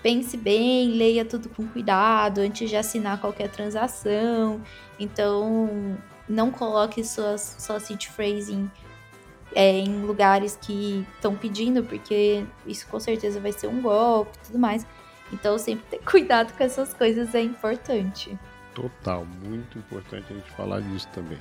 pense bem, leia tudo com cuidado antes de assinar qualquer transação. Então, não coloque suas, sua seed phrasing é, em lugares que estão pedindo, porque isso com certeza vai ser um golpe e tudo mais. Então, sempre ter cuidado com essas coisas é importante. Total, muito importante a gente falar disso também.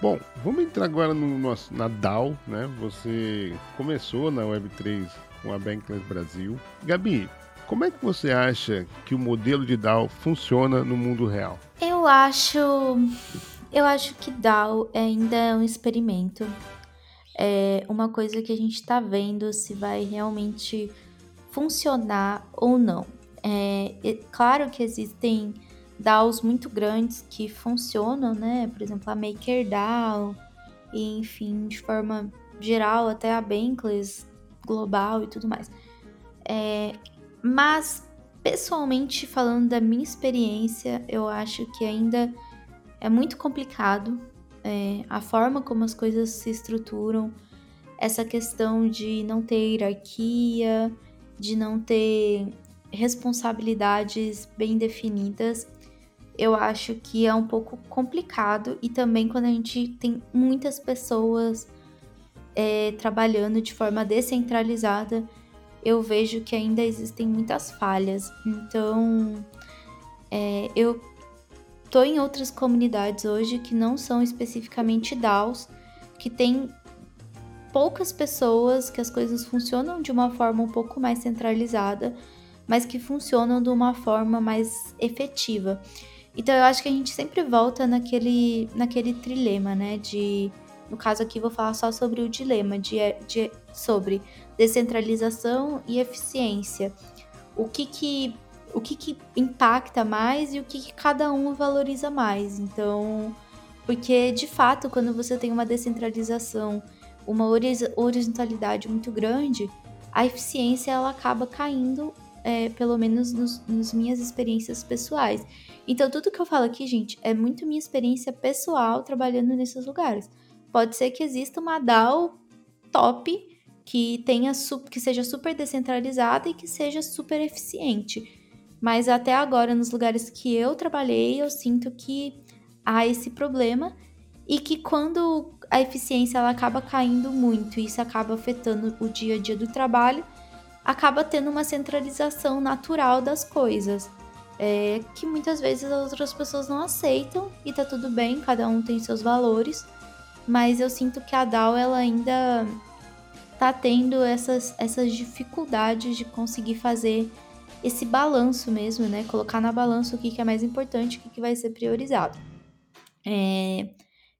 Bom, vamos entrar agora no nosso, na DAO, né? Você começou na Web3 com a Bankless Brasil. Gabi, como é que você acha que o modelo de DAO funciona no mundo real? Eu acho, eu acho que DAO ainda é um experimento é uma coisa que a gente está vendo se vai realmente funcionar ou não. É, é, claro que existem DAOs muito grandes que funcionam, né? Por exemplo, a MakerDAO, e enfim, de forma geral, até a Bankless global e tudo mais. É, mas, pessoalmente, falando da minha experiência, eu acho que ainda é muito complicado é, a forma como as coisas se estruturam, essa questão de não ter hierarquia, de não ter responsabilidades bem definidas, eu acho que é um pouco complicado e também quando a gente tem muitas pessoas é, trabalhando de forma descentralizada, eu vejo que ainda existem muitas falhas. Então, é, eu tô em outras comunidades hoje que não são especificamente DAOs, que tem poucas pessoas, que as coisas funcionam de uma forma um pouco mais centralizada, mas que funcionam de uma forma mais efetiva. Então eu acho que a gente sempre volta naquele, naquele trilema, né? De, no caso aqui vou falar só sobre o dilema de, de sobre descentralização e eficiência. O que que o que, que impacta mais e o que, que cada um valoriza mais. Então, porque de fato, quando você tem uma descentralização uma horizontalidade muito grande, a eficiência ela acaba caindo, é, pelo menos nos, minhas experiências pessoais. Então, tudo que eu falo aqui, gente, é muito minha experiência pessoal trabalhando nesses lugares. Pode ser que exista uma DAO top que tenha que seja super descentralizada e que seja super eficiente. Mas até agora, nos lugares que eu trabalhei, eu sinto que há esse problema e que quando a eficiência ela acaba caindo muito e isso acaba afetando o dia a dia do trabalho, acaba tendo uma centralização natural das coisas. É, que muitas vezes as outras pessoas não aceitam e tá tudo bem, cada um tem seus valores, mas eu sinto que a DAO ela ainda tá tendo essas, essas dificuldades de conseguir fazer esse balanço mesmo, né? Colocar na balança o que, que é mais importante, o que, que vai ser priorizado. É,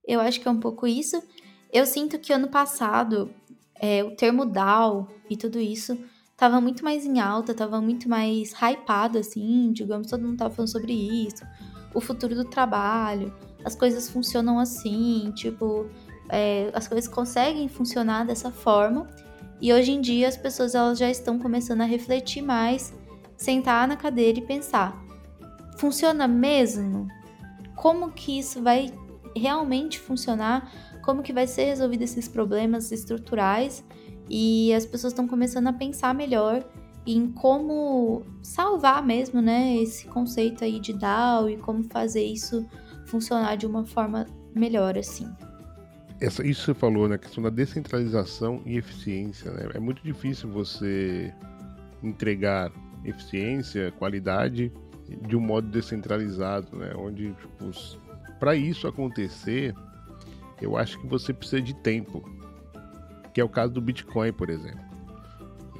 eu acho que é um pouco isso. Eu sinto que ano passado é, o termo DAO e tudo isso tava muito mais em alta, tava muito mais hypado, assim, digamos, todo mundo tava falando sobre isso. O futuro do trabalho, as coisas funcionam assim, tipo, é, as coisas conseguem funcionar dessa forma. E hoje em dia as pessoas elas já estão começando a refletir mais, sentar na cadeira e pensar: funciona mesmo? Como que isso vai realmente funcionar, como que vai ser resolvido esses problemas estruturais e as pessoas estão começando a pensar melhor em como salvar mesmo, né, esse conceito aí de DAO e como fazer isso funcionar de uma forma melhor assim. Essa, isso você falou, né, questão da descentralização e eficiência, né? É muito difícil você entregar eficiência, qualidade de um modo descentralizado, né, onde tipo, para isso acontecer, eu acho que você precisa de tempo, que é o caso do Bitcoin, por exemplo.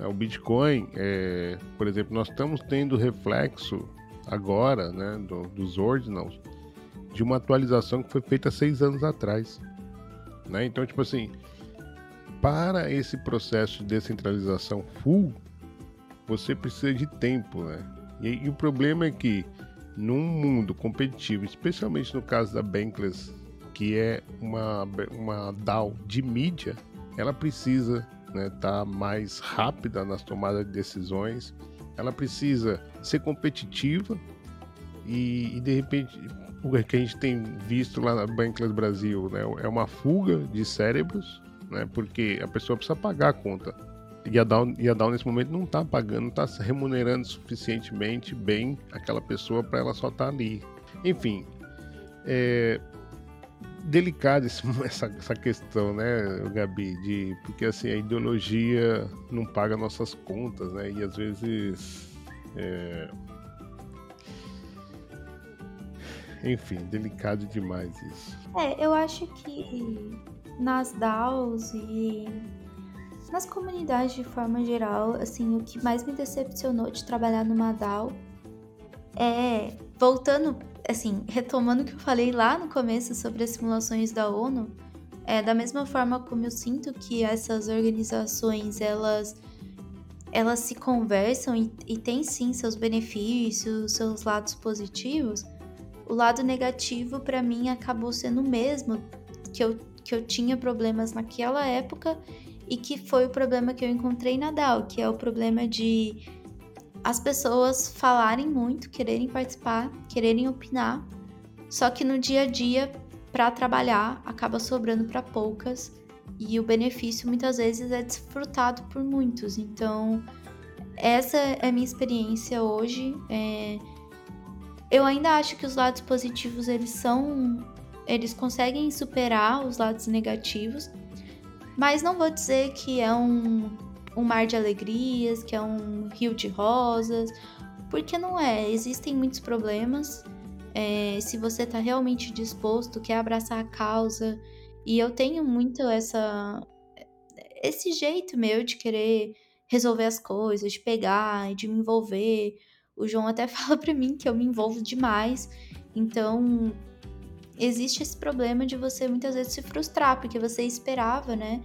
É, o Bitcoin, é, por exemplo, nós estamos tendo reflexo agora, né, do, dos ordinals, de uma atualização que foi feita seis anos atrás. Né? Então, tipo assim, para esse processo de descentralização full, você precisa de tempo, né? E, e o problema é que num mundo competitivo, especialmente no caso da Bankless, que é uma, uma DAO de mídia, ela precisa estar né, tá mais rápida nas tomadas de decisões, ela precisa ser competitiva e, e, de repente o que a gente tem visto lá na Bankless Brasil né, é uma fuga de cérebros, né, porque a pessoa precisa pagar a conta e a Down, e a Down nesse momento não está pagando, não está remunerando suficientemente bem aquela pessoa para ela só estar tá ali. Enfim, é delicada essa, essa questão, né, Gabi, de porque assim a ideologia não paga nossas contas, né, e às vezes é... enfim, delicado demais isso. É, eu acho que nas DAOs e nas comunidades de forma geral, assim, o que mais me decepcionou de trabalhar numa DAO é, voltando, assim, retomando o que eu falei lá no começo sobre as simulações da ONU, é da mesma forma como eu sinto que essas organizações, elas elas se conversam e, e tem sim seus benefícios, seus lados positivos, o lado negativo para mim acabou sendo o mesmo que eu, que eu tinha problemas naquela época e que foi o problema que eu encontrei na DAO, que é o problema de as pessoas falarem muito, quererem participar, quererem opinar, só que no dia a dia, para trabalhar, acaba sobrando para poucas e o benefício muitas vezes é desfrutado por muitos. Então, essa é a minha experiência hoje. É... Eu ainda acho que os lados positivos eles são, eles conseguem superar os lados negativos, mas não vou dizer que é um, um mar de alegrias, que é um rio de rosas, porque não é. Existem muitos problemas. É, se você está realmente disposto, quer abraçar a causa, e eu tenho muito essa esse jeito meu de querer resolver as coisas, de pegar de me envolver. O João até fala para mim que eu me envolvo demais. Então, existe esse problema de você muitas vezes se frustrar, porque você esperava, né,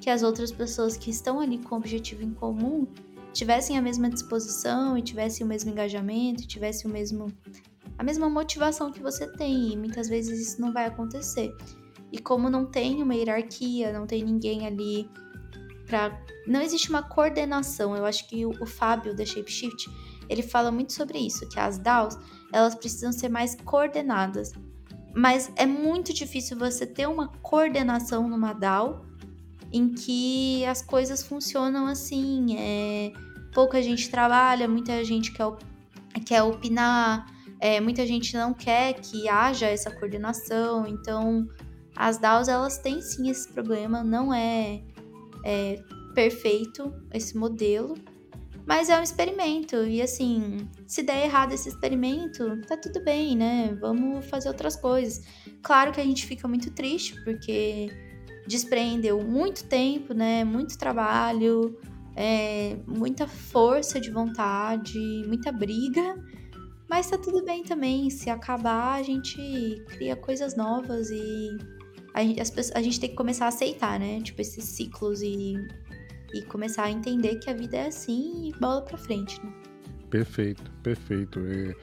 que as outras pessoas que estão ali com o objetivo em comum tivessem a mesma disposição e tivessem o mesmo engajamento, tivessem o mesmo a mesma motivação que você tem, e muitas vezes isso não vai acontecer. E como não tem uma hierarquia, não tem ninguém ali para não existe uma coordenação. Eu acho que o, o Fábio da Shapeshift, ele fala muito sobre isso, que as DAOs, elas precisam ser mais coordenadas. Mas é muito difícil você ter uma coordenação numa DAO em que as coisas funcionam assim, é, pouca gente trabalha, muita gente quer, quer opinar, é, muita gente não quer que haja essa coordenação, então as DAOs elas têm sim esse problema, não é, é perfeito esse modelo, mas é um experimento. E assim, se der errado esse experimento, tá tudo bem, né? Vamos fazer outras coisas. Claro que a gente fica muito triste, porque despreendeu muito tempo, né? Muito trabalho, é, muita força de vontade, muita briga. Mas tá tudo bem também. Se acabar, a gente cria coisas novas e a as, a gente tem que começar a aceitar, né? Tipo, esses ciclos e, e começar a entender que a vida é assim e bola pra frente, né? Perfeito, perfeito. É,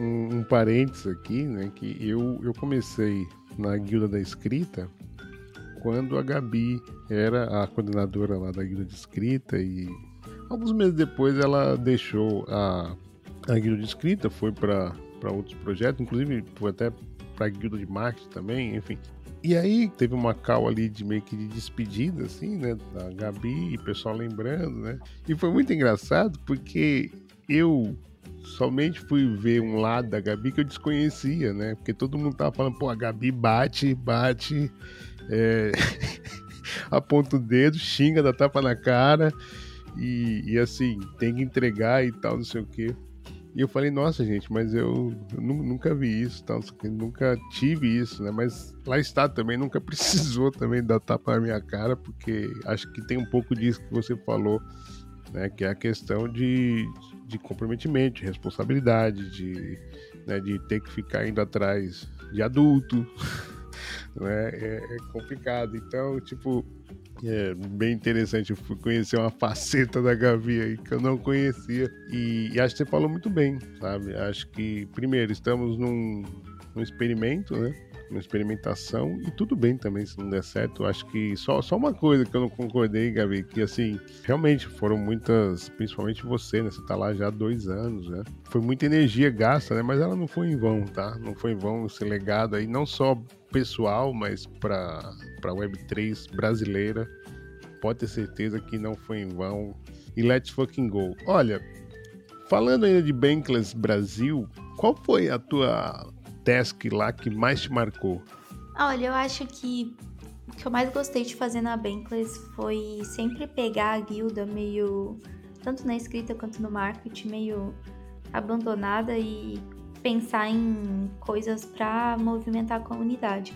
um, um parênteses aqui, né? Que eu, eu comecei na guilda da escrita quando a Gabi era a coordenadora lá da guilda de escrita e alguns meses depois ela deixou a, a guilda de escrita, foi para outros projetos, inclusive foi até para a guilda de marketing também, enfim. E aí teve uma cal ali de meio que de despedida, assim, né? Da Gabi e pessoal lembrando, né? E foi muito engraçado porque eu somente fui ver um lado da Gabi que eu desconhecia, né? Porque todo mundo tava falando, pô, a Gabi bate, bate, é... aponta o dedo, xinga, dá tapa na cara e, e assim, tem que entregar e tal, não sei o quê. E eu falei, nossa, gente, mas eu, eu nunca vi isso, tal, nunca tive isso, né? Mas lá está também, nunca precisou também dar tapa na minha cara, porque acho que tem um pouco disso que você falou, né? Que é a questão de, de comprometimento, de responsabilidade, de, né, de ter que ficar indo atrás de adulto, né? É, é complicado. Então, tipo, é bem interessante. Eu fui conhecer uma faceta da Gavi aí que eu não conhecia. E, e, acho que você falou muito bem, sabe? Acho que, primeiro, estamos num, num experimento, né? Uma experimentação e tudo bem também se não der certo. Acho que só, só uma coisa que eu não concordei, Gabi, que assim, realmente foram muitas, principalmente você, né? Você tá lá já há dois anos, né? Foi muita energia gasta, né? Mas ela não foi em vão, tá? Não foi em vão esse legado aí, não só pessoal, mas para a Web3 brasileira, pode ter certeza que não foi em vão. E let's fucking go. Olha, falando ainda de Bankless Brasil, qual foi a tua task lá que mais te marcou? Olha, eu acho que o que eu mais gostei de fazer na Bankless foi sempre pegar a guilda meio, tanto na escrita quanto no marketing, meio abandonada e pensar em coisas para movimentar a comunidade.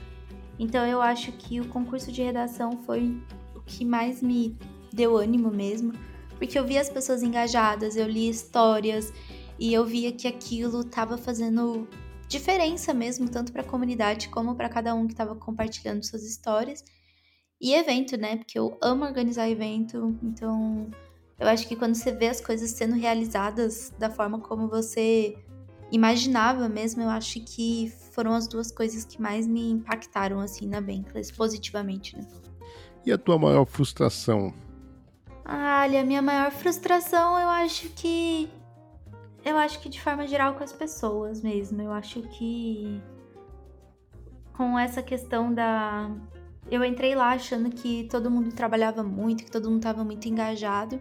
Então eu acho que o concurso de redação foi o que mais me deu ânimo mesmo, porque eu via as pessoas engajadas, eu li histórias e eu via que aquilo estava fazendo diferença mesmo, tanto para a comunidade como para cada um que estava compartilhando suas histórias. E evento, né? Porque eu amo organizar evento, então Eu acho que quando você vê as coisas sendo realizadas da forma como você imaginava mesmo, eu acho que foram as duas coisas que mais me impactaram assim na Bankless positivamente, né? E a tua maior frustração? Olha, a minha maior frustração, eu acho que eu acho que de forma geral com as pessoas mesmo. Eu acho que com essa questão da eu entrei lá achando que todo mundo trabalhava muito, que todo mundo estava muito engajado.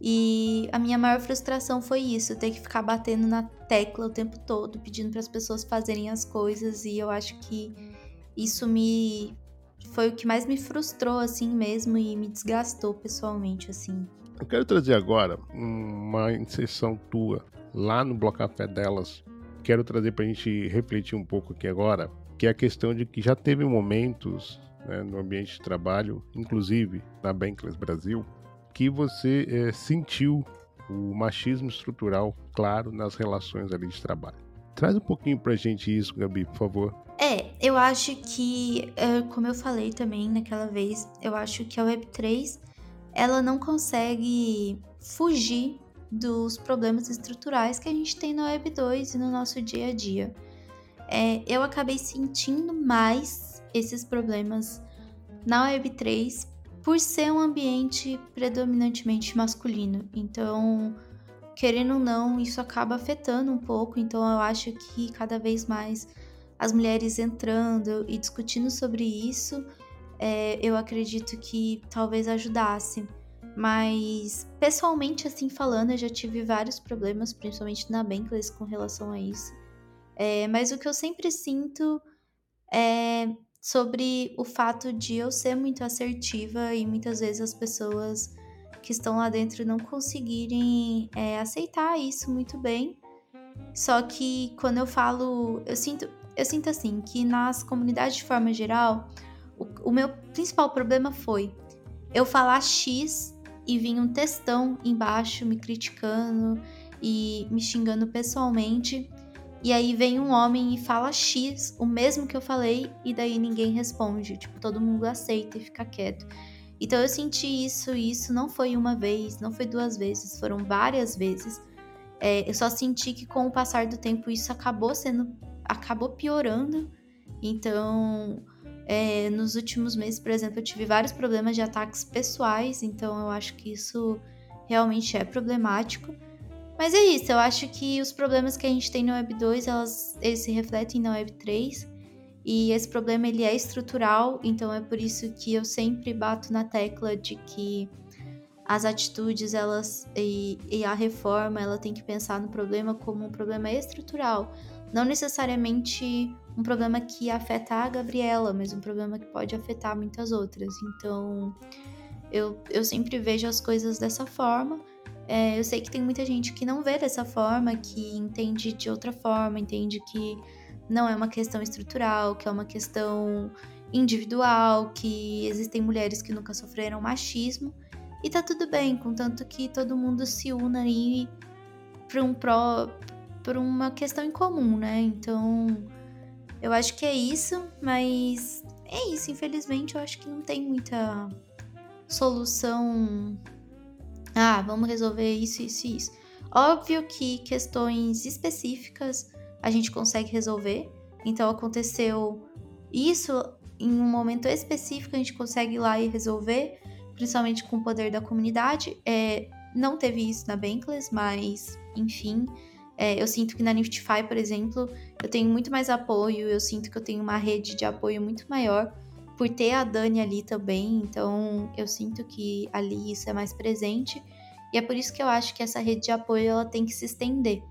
E a minha maior frustração foi isso, ter que ficar batendo na tecla o tempo todo, pedindo para as pessoas fazerem as coisas, e eu acho que isso me foi o que mais me frustrou assim mesmo e me desgastou pessoalmente assim. Eu quero trazer agora uma inserção tua lá no Bloco Café delas. Quero trazer para a gente refletir um pouco aqui agora, que é a questão de que já teve momentos né, no ambiente de trabalho, inclusive na Bankless Brasil, que você é, sentiu o machismo estrutural claro nas relações ali de trabalho. Traz um pouquinho pra gente isso, Gabi, por favor. É, eu acho que, é, como eu falei também naquela vez, eu acho que a Web3 ela não consegue fugir dos problemas estruturais que a gente tem na Web 2 e no nosso dia a dia. É, eu acabei sentindo mais esses problemas na Web 3 por ser um ambiente predominantemente masculino. Então, querendo ou não, isso acaba afetando um pouco. Então, eu acho que cada vez mais as mulheres entrando e discutindo sobre isso, é, eu acredito que talvez ajudasse. Mas, pessoalmente, assim falando, eu já tive vários problemas, principalmente na Bankless, com relação a isso. É, mas o que eu sempre sinto é sobre o fato de eu ser muito assertiva e muitas vezes as pessoas que estão lá dentro não conseguirem é, aceitar isso muito bem. Só que quando eu falo, eu sinto, eu sinto assim que nas comunidades de forma geral, o, o meu principal problema foi eu falar X e vir um textão embaixo me criticando e me xingando pessoalmente. E aí vem um homem e fala X, o mesmo que eu falei, e daí ninguém responde. Tipo, todo mundo aceita e fica quieto. Então eu senti isso, e isso não foi uma vez, não foi duas vezes, foram várias vezes. É, eu só senti que com o passar do tempo isso acabou sendo. acabou piorando. Então, é, nos últimos meses, por exemplo, eu tive vários problemas de ataques pessoais, então eu acho que isso realmente é problemático. Mas é isso, eu acho que os problemas que a gente tem no Web 2, elas, eles se refletem na Web 3. E esse problema ele é estrutural, então é por isso que eu sempre bato na tecla de que as atitudes elas e, e a reforma ela tem que pensar no problema como um problema estrutural, não necessariamente um problema que afeta a Gabriela, mas um problema que pode afetar muitas outras. Então eu, eu sempre vejo as coisas dessa forma. É, eu sei que tem muita gente que não vê dessa forma, que entende de outra forma, entende que não é uma questão estrutural, que é uma questão individual, que existem mulheres que nunca sofreram machismo. E tá tudo bem, contanto que todo mundo se una aí um pró, por uma questão em comum, né? Então, eu acho que é isso, mas é isso, infelizmente eu acho que não tem muita solução ah, vamos resolver isso, isso e isso. Óbvio que questões específicas a gente consegue resolver. Então aconteceu isso em um momento específico, a gente consegue ir lá e resolver, principalmente com o poder da comunidade. É, não teve isso na Bankless, mas enfim. É, eu sinto que na Niftify, por exemplo, eu tenho muito mais apoio, eu sinto que eu tenho uma rede de apoio muito maior por ter a Dani ali também, então eu sinto que ali isso é mais presente. E é por isso que eu acho que essa rede de apoio ela tem que se estender.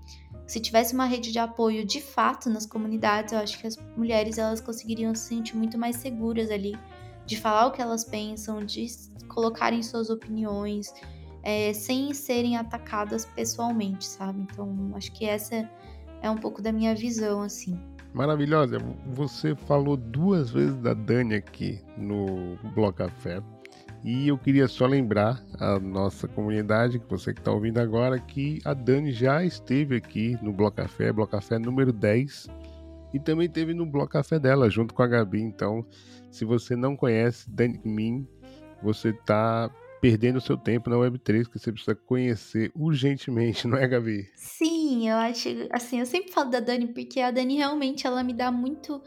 Se tivesse uma rede de apoio de fato nas comunidades, eu acho que as mulheres elas conseguiriam se sentir muito mais seguras ali, de falar o que elas pensam, de colocarem suas opiniões, é, sem serem atacadas pessoalmente, sabe? Então, acho que essa é um pouco da minha visão, assim maravilhosa. Você falou duas vezes da Dani aqui no Bloco Café. E eu queria só lembrar a nossa comunidade, que você que está ouvindo agora, que a Dani já esteve aqui no Bloco Café, Bloco Café número 10, e também esteve no Bloco Café dela, junto com a Gabi. Então, se você não conhece Dani Min, você está perdendo seu tempo na Web3, que você precisa conhecer urgentemente, não é, Gabi? Sim, eu acho, assim, eu sempre falo da Dani porque a Dani realmente ela me dá muito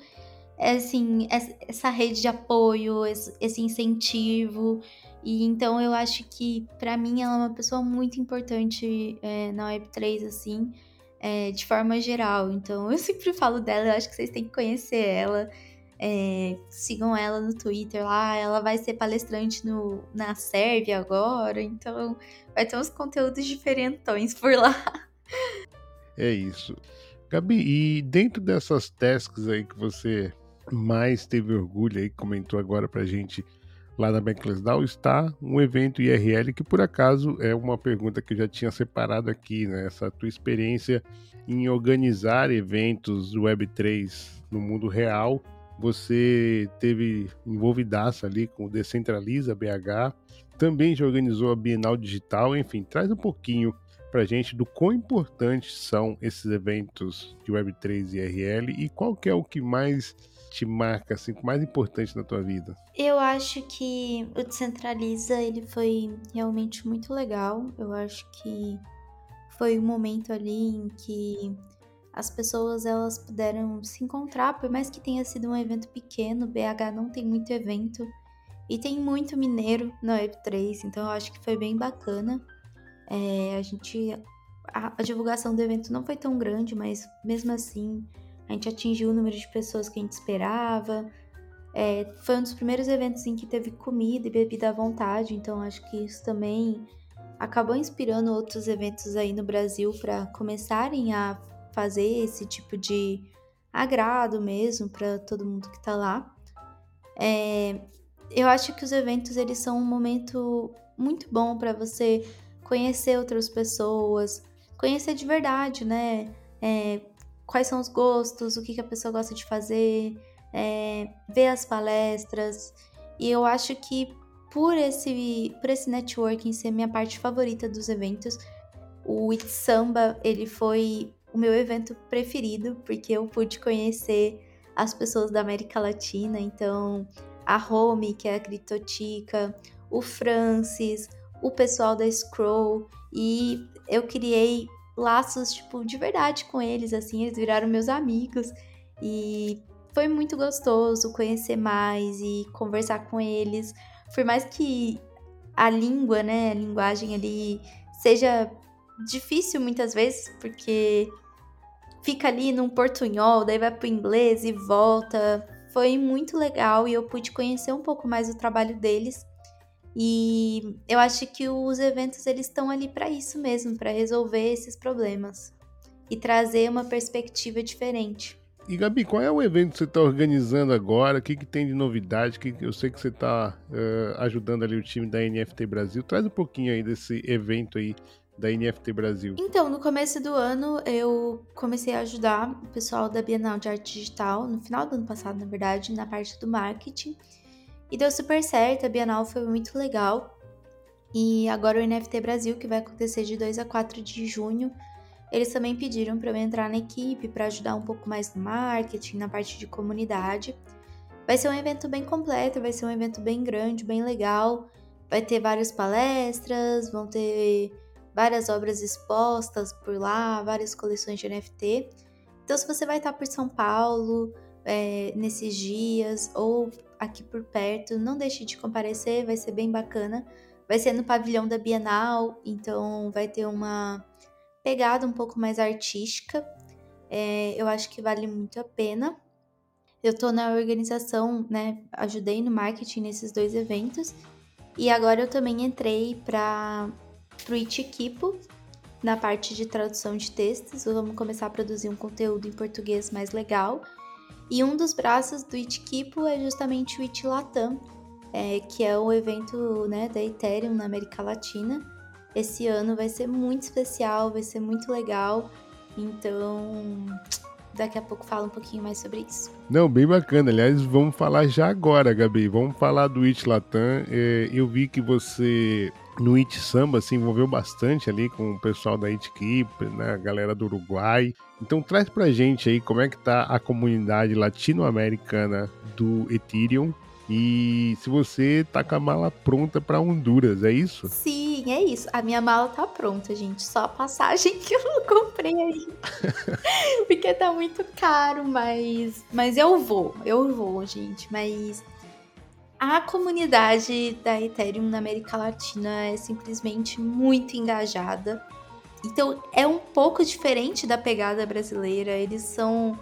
assim, essa rede de apoio, esse incentivo. E então eu acho que para mim ela é uma pessoa muito importante é, na Web3, assim, é, de forma geral. Então eu sempre falo dela, eu acho que vocês têm que conhecer ela. É, sigam ela no Twitter lá, ela vai ser palestrante no, na Sérvia agora, então vai ter uns conteúdos diferentões por lá. É isso. Gabi, e dentro dessas tasks aí que você mais teve orgulho aí, comentou agora pra gente lá na Backless DAO, está um evento IRL que por acaso é uma pergunta que eu já tinha separado aqui, né? Essa tua experiência em organizar eventos Web3 no mundo real você teve envolvidaça ali com o Decentraliza BH, também já organizou a Bienal Digital, enfim, traz um pouquinho para gente do quão importantes são esses eventos de Web3 e RL e qual que é o que mais te marca, assim, mais importante na tua vida? Eu acho que o Decentraliza, ele foi realmente muito legal. Eu acho que foi um momento ali em que as pessoas elas puderam se encontrar, por mais que tenha sido um evento pequeno, BH não tem muito evento e tem muito mineiro no Web3, então eu acho que foi bem bacana. É, a gente. A, a, divulgação do evento não foi tão grande, mas mesmo assim a gente atingiu o número de pessoas que a gente esperava. É, foi um dos primeiros eventos em que teve comida e bebida à vontade, então acho que isso também acabou inspirando outros eventos aí no Brasil para começarem a fazer esse tipo de agrado mesmo para todo mundo que tá lá. É, eu acho que os eventos eles são um momento muito bom para você conhecer outras pessoas, conhecer de verdade, né? É, quais são os gostos, o que, que a pessoa gosta de fazer, é, ver as palestras. E eu acho que por esse, por esse networking ser minha parte favorita dos eventos, o It Samba ele foi o meu evento preferido, porque eu pude conhecer as pessoas da América Latina, então a Home, que é a Criptotica, o Francis, o pessoal da Scroll, e eu criei laços, tipo, de verdade com eles, assim, eles viraram meus amigos, e foi muito gostoso conhecer mais e conversar com eles, por mais que a língua, né, a linguagem ali seja difícil muitas vezes, porque fica ali num portunhol, daí vai pro inglês e volta. Foi muito legal e eu pude conhecer um pouco mais o trabalho deles. E eu acho que os eventos eles estão ali para isso mesmo, para resolver esses problemas e trazer uma perspectiva diferente. E Gabi, qual é o evento que você está organizando agora? O que, que tem de novidade? Que eu sei que você está uh, eh, ajudando ali o time da NFT Brasil. Traz um pouquinho aí desse evento aí da NFT Brasil? Então, no começo do ano eu comecei a ajudar o pessoal da Bienal de Arte Digital, no final do ano passado, na verdade, na parte do marketing. E deu super certo, a Bienal foi muito legal. E agora o NFT Brasil, que vai acontecer de 2 a 4 de junho, eles também pediram para eu entrar na equipe para ajudar um pouco mais no marketing, na parte de comunidade. Vai ser um evento bem completo, vai ser um evento bem grande, bem legal. Vai ter várias palestras, vão ter várias obras expostas por lá, várias coleções de NFT. Então, se você vai estar por São Paulo é, nesses dias ou aqui por perto, não deixe de comparecer, vai ser bem bacana. Vai ser no pavilhão da Bienal, então vai ter uma pegada um pouco mais artística. É, eu acho que vale muito a pena. Eu tô na organização, né? Ajudei no marketing nesses dois eventos. E agora eu também entrei para para o Itiquipo, na parte de tradução de textos. Vamos começar a produzir um conteúdo em português mais legal. E um dos braços do Itiquipo é justamente o Itilatam, é, que é o evento né, da Ethereum na América Latina. Esse ano vai ser muito especial, vai ser muito legal. Então, daqui a pouco fala um pouquinho mais sobre isso. Não, bem bacana. Aliás, vamos falar já agora, Gabi. Vamos falar do It Latam. É, eu vi que você no It Samba se envolveu bastante ali com o pessoal da It Keep, né, a galera do Uruguai. Então traz pra gente aí como é que tá a comunidade latino-americana do Ethereum E se você tá com a mala pronta para Honduras, é isso? Sim, é isso. A minha mala tá pronta, gente. Só a passagem que eu não comprei aí. Porque tá muito caro, mas mas eu vou. Eu vou, gente, mas a comunidade da Ethereum na América Latina é simplesmente muito engajada. Então é um pouco diferente da pegada brasileira. Eles são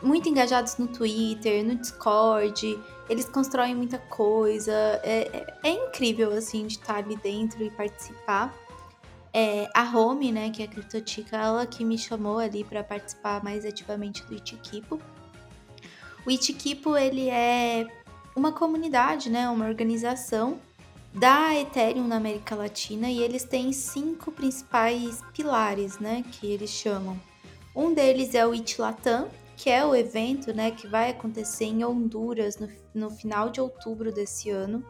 muito engajados no Twitter, no Discord, eles constroem muita coisa. É, é, é incrível, assim, de estar ali dentro e participar. É, a Home, né, que é a Criptotica, ela que me chamou ali para participar mais ativamente do Itiquipo. O Itiquipo, ele é uma comunidade, né, uma organização da Ethereum na América Latina e eles têm cinco principais pilares, né, que eles chamam. Um deles é o Itlatam, que é o evento né, que vai acontecer em Honduras no, no final de outubro desse ano.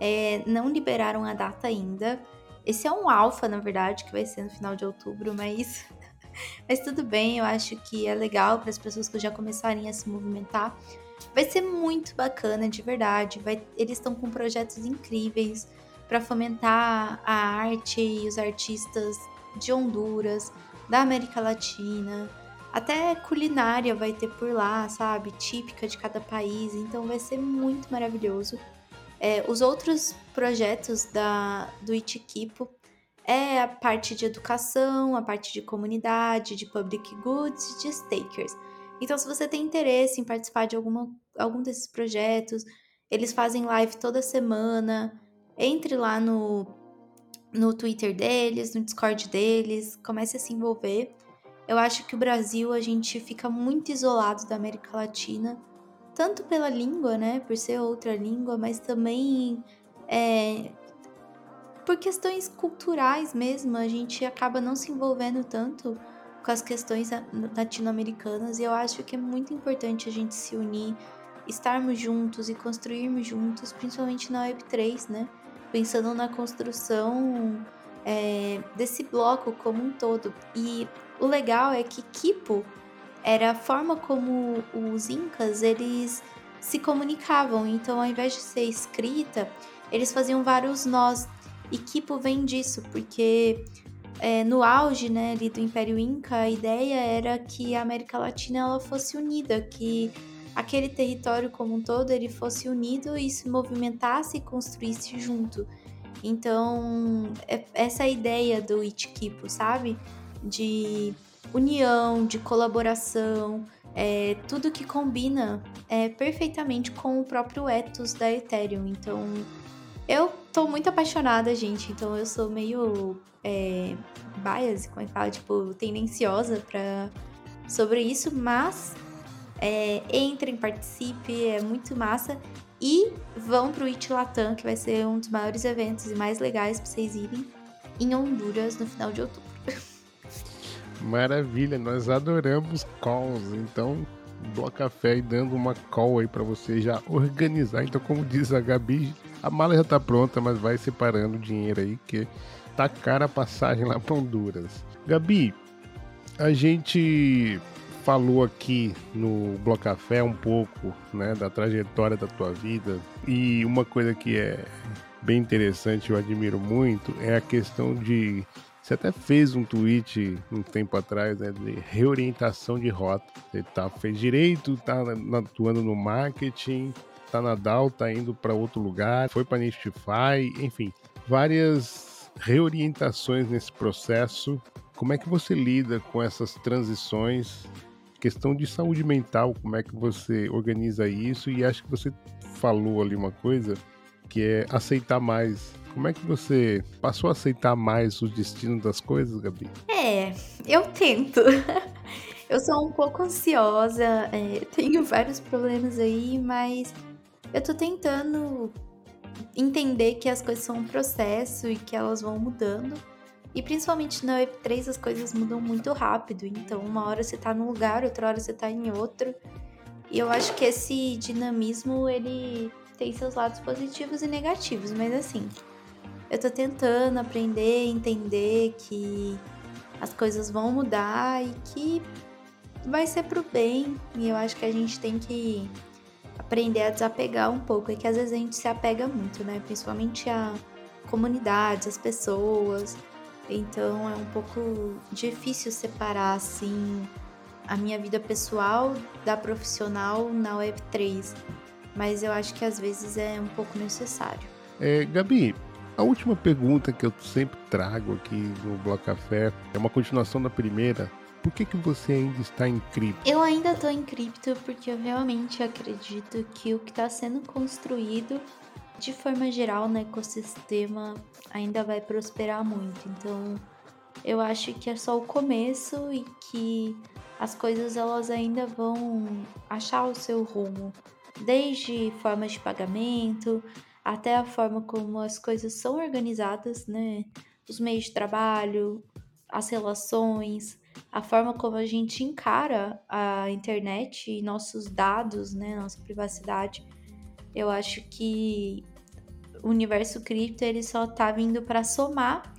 É, não liberaram a data ainda. Esse é um alfa, na verdade, que vai ser no final de outubro, mas, mas tudo bem, eu acho que é legal para as pessoas que já começarem a se movimentar. Vai ser muito bacana, de verdade. Vai, eles estão com projetos incríveis para fomentar a arte e os artistas de Honduras, da América Latina. Até culinária vai ter por lá, sabe? Típica de cada país. Então vai ser muito maravilhoso. É, os outros projetos da, do Itiquipo é a parte de educação, a parte de comunidade, de public goods de stakers. Então, se você tem interesse em participar de alguma, algum desses projetos, eles fazem live toda semana. Entre lá no, no Twitter deles, no Discord deles, comece a se envolver. Eu acho que o Brasil a gente fica muito isolado da América Latina, tanto pela língua, né, por ser outra língua, mas também é, por questões culturais mesmo, a gente acaba não se envolvendo tanto com as questões latino-americanas e eu acho que é muito importante a gente se unir, estarmos juntos e construirmos juntos, principalmente na Web3, né? Pensando na construção é, desse bloco como um todo. E o legal é que Kipo era a forma como os incas eles se comunicavam. Então, ao invés de ser escrita, eles faziam vários nós. E Kipo vem disso, porque é, no auge né, ali do Império Inca, a ideia era que a América Latina ela fosse unida, que aquele território como um todo ele fosse unido e se movimentasse e construísse junto. Então, é essa é ideia do Itkipo, sabe? De união, de colaboração, é, tudo que combina é, perfeitamente com o próprio ethos da Ethereum. Então, eu tô muito apaixonada, gente. Então, eu sou meio é, bias, como é que fala? Tipo, tendenciosa pra, sobre isso, mas é, entrem, participe, é muito massa. E vão pro It Latam, que vai ser um dos maiores eventos e mais legais pra vocês irem em Honduras no final de outubro. Maravilha, nós adoramos calls, então Bloco Café e dando uma call aí para você já organizar. Então, como diz a Gabi, a mala já tá pronta, mas vai separando o dinheiro aí, que tá cara a passagem lá para Honduras. Gabi, a gente falou aqui no Bloco Café um pouco, né, da trajetória da tua vida e uma coisa que é bem interessante, eu admiro muito, é a questão de você até fez um tweet um tempo atrás, né, de reorientação de rota. Você tá, fez direito, tá atuando no marketing, tá na DAO, tá indo para outro lugar, foi para Nistify, enfim, várias reorientações nesse processo. Como é que você lida com essas transições? Questão de saúde mental, como é que você organiza isso? E acho que você falou ali uma coisa que é aceitar mais como é que você passou a aceitar mais o destino das coisas, Gabi? É, eu tento. eu sou um pouco ansiosa, é, tenho vários problemas aí, mas eu tô tentando entender que as coisas são um processo e que elas vão mudando. E principalmente na Web3 as coisas mudam muito rápido. Então, uma hora você tá num lugar, outra hora você tá em outro. E eu acho que esse dinamismo, ele tem seus lados positivos e negativos, mas assim, eu tô tentando aprender, entender que as coisas vão mudar e que vai ser pro bem. E eu acho que a gente tem que aprender a desapegar um pouco. É que às vezes a gente se apega muito, né? Principalmente a comunidades, as pessoas. Então é um pouco difícil separar assim a minha vida pessoal da profissional na Web3. Mas eu acho que às vezes é um pouco necessário. É, Gabi, a última pergunta que eu sempre trago aqui no Bloco Café é uma continuação da primeira. Por que, que você ainda está em cripto? Eu ainda estou em cripto porque eu realmente acredito que o que está sendo construído de forma geral no ecossistema ainda vai prosperar muito. Então, eu acho que é só o começo e que as coisas elas ainda vão achar o seu rumo, desde formas de pagamento até a forma como as coisas são organizadas, né? Os meios de trabalho, as relações, a forma como a gente encara a internet e nossos dados, né, nossa privacidade. Eu acho que o universo cripto ele só tá vindo para somar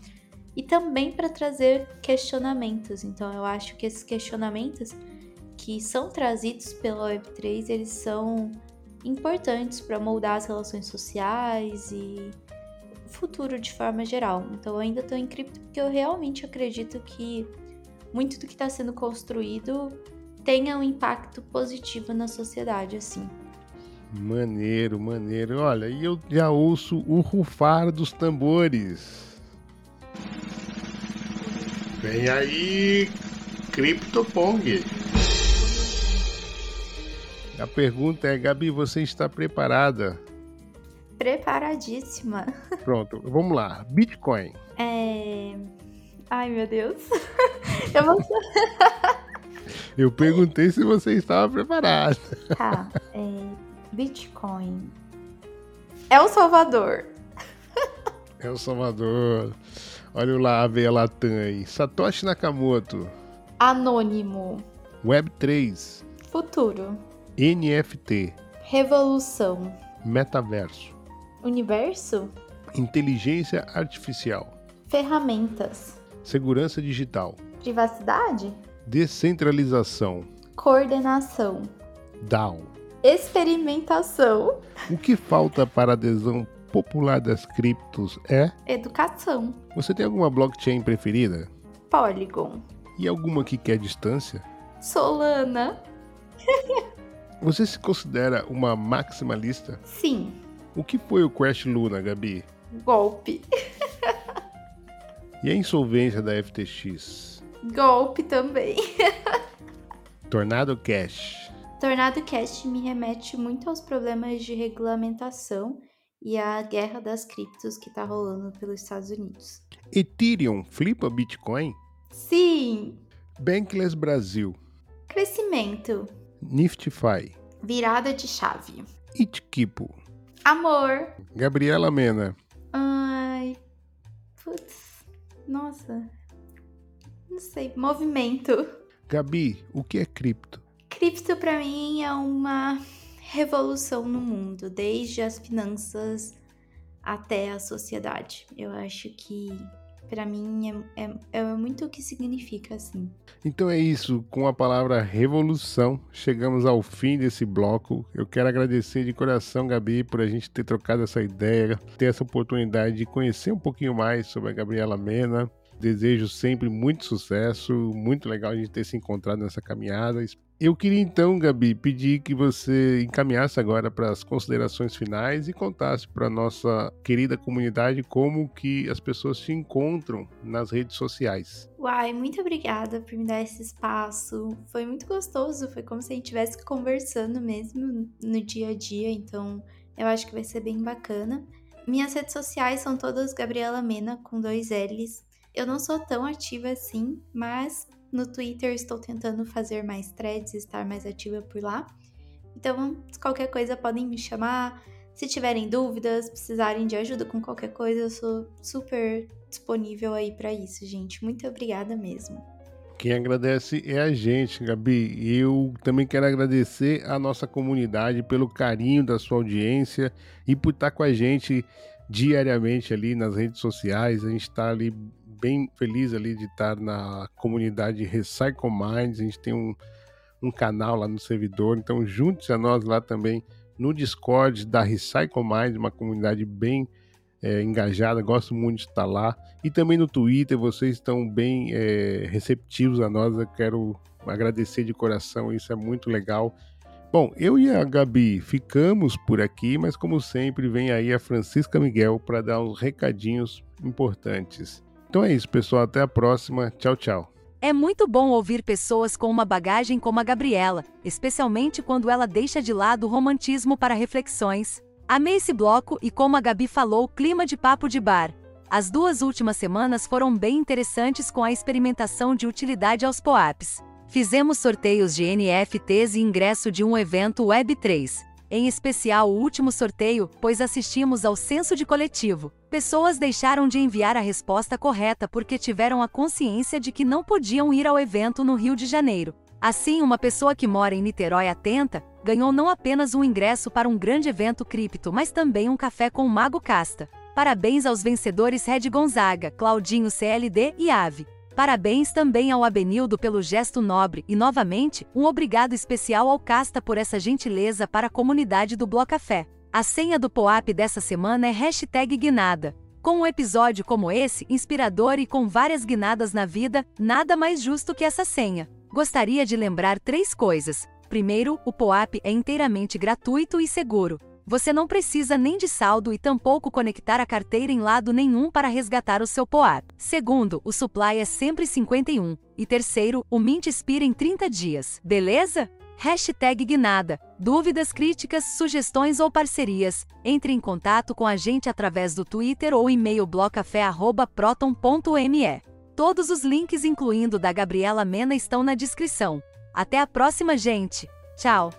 e também para trazer questionamentos. Então eu acho que esses questionamentos que são trazidos pela Web3, eles são importantes para moldar as relações sociais e o futuro de forma geral. Então eu ainda estou em cripto porque eu realmente acredito que muito do que está sendo construído tenha um impacto positivo na sociedade, assim. Maneiro, maneiro. Olha, e eu já ouço o rufar dos tambores. Vem aí, CryptoPong. A pergunta é, Gabi, você está preparada? Preparadíssima. Pronto, vamos lá. Bitcoin. É... Ai, meu Deus. Eu vou... Eu perguntei se você estava preparada. Tá. É... Bitcoin. É o Salvador. É o Salvador. Olha lá a veia Latam aí. Satoshi Nakamoto. Anônimo. Web3. Futuro. NFT. Revolução. Metaverso. Universo. Inteligência artificial. Ferramentas. Segurança digital. Privacidade. Descentralização. Coordenação. DAO. Experimentação. O que falta para a adesão popular das criptos é? Educação. Você tem alguma blockchain preferida? Polygon. E alguma que quer distância? Solana. Você se considera uma maximalista? Sim. O que foi o Crash Luna, Gabi? Golpe. E a insolvência da FTX? Golpe também. Tornado Cash. Tornado Cash me remete muito aos problemas de regulamentação e à guerra das criptos que tá rolando pelos Estados Unidos. Ethereum flipa Bitcoin? Sim. Bankless Brasil. Crescimento. Niftify. Virada de chave. Itkipo. Amor. Gabriela Mena. Ai. Putz. Nossa. Não sei. Movimento. Gabi, o que é cripto? Cripto para mim é uma revolução no mundo, desde as finanças até a sociedade. Eu acho que para mim é, é, é, muito o que significa assim. Então é isso, com a palavra revolução, chegamos ao fim desse bloco. Eu quero agradecer de coração, Gabi, por a gente ter trocado essa ideia, ter essa oportunidade de conhecer um pouquinho mais sobre a Gabriela Mena. Desejo sempre muito sucesso, muito legal a gente ter se encontrado nessa caminhada. Eu queria então, Gabi, pedir que você encaminhasse agora para as considerações finais e contasse para a nossa querida comunidade como que as pessoas te encontram nas redes sociais. Uai, muito obrigada por me dar esse espaço. Foi muito gostoso, foi como se a gente estivesse conversando mesmo no dia a dia, então eu acho que vai ser bem bacana. Minhas redes sociais são todas Gabriela Mena, com dois L's. Eu não sou tão ativa assim, mas no Twitter estou tentando fazer mais threads, estar mais ativa por lá. Então, qualquer coisa podem me chamar. Se tiverem dúvidas, precisarem de ajuda com qualquer coisa, eu sou super disponível aí para isso, gente. Muito obrigada mesmo. Quem agradece é a gente, Gabi. Eu também quero agradecer a nossa comunidade pelo carinho da sua audiência e por estar com a gente diariamente ali nas redes sociais. A gente está ali bem feliz ali de estar na comunidade Recycle Minds. A gente tem um, um canal lá no servidor, então junte-se a nós lá também no Discord da Recycle Mind, uma comunidade bem é, engajada, gosto muito de estar lá. E também no Twitter, vocês estão bem é, receptivos a nós. Eu quero agradecer de coração, isso é muito legal. Bom, eu e a Gabi ficamos por aqui, mas como sempre, vem aí a Francisca Miguel para dar uns recadinhos importantes. Então é isso, pessoal. Até a próxima. Tchau, tchau. É muito bom ouvir pessoas com uma bagagem como a Gabriela, especialmente quando ela deixa de lado o romantismo para reflexões. Amei esse bloco e, como a Gabi falou, clima de papo de bar. As duas últimas semanas foram bem interessantes com a experimentação de utilidade aos POAPs. Fizemos sorteios de NFTs e ingresso de um evento Web3. Em especial o último sorteio, pois assistimos ao censo de coletivo. Pessoas deixaram de enviar a resposta correta porque tiveram a consciência de que não podiam ir ao evento no Rio de Janeiro. Assim, uma pessoa que mora em Niterói atenta ganhou não apenas um ingresso para um grande evento cripto, mas também um café com o Mago Casta. Parabéns aos vencedores Red Gonzaga, Claudinho CLD e Ave. Parabéns também ao Abenildo pelo gesto nobre e, novamente, um obrigado especial ao Casta por essa gentileza para a comunidade do Blocafé. A senha do POAP dessa semana é hashtag guinada. Com um episódio como esse, inspirador e com várias guinadas na vida, nada mais justo que essa senha. Gostaria de lembrar três coisas. Primeiro, o POAP é inteiramente gratuito e seguro. Você não precisa nem de saldo e tampouco conectar a carteira em lado nenhum para resgatar o seu POAP. Segundo, o supply é sempre 51. E terceiro, o Mint expira em 30 dias. Beleza? Hashtag Guinada. Dúvidas, críticas, sugestões ou parcerias? Entre em contato com a gente através do Twitter ou e-mail blocafé.proton.me. Todos os links, incluindo da Gabriela Mena, estão na descrição. Até a próxima, gente! Tchau!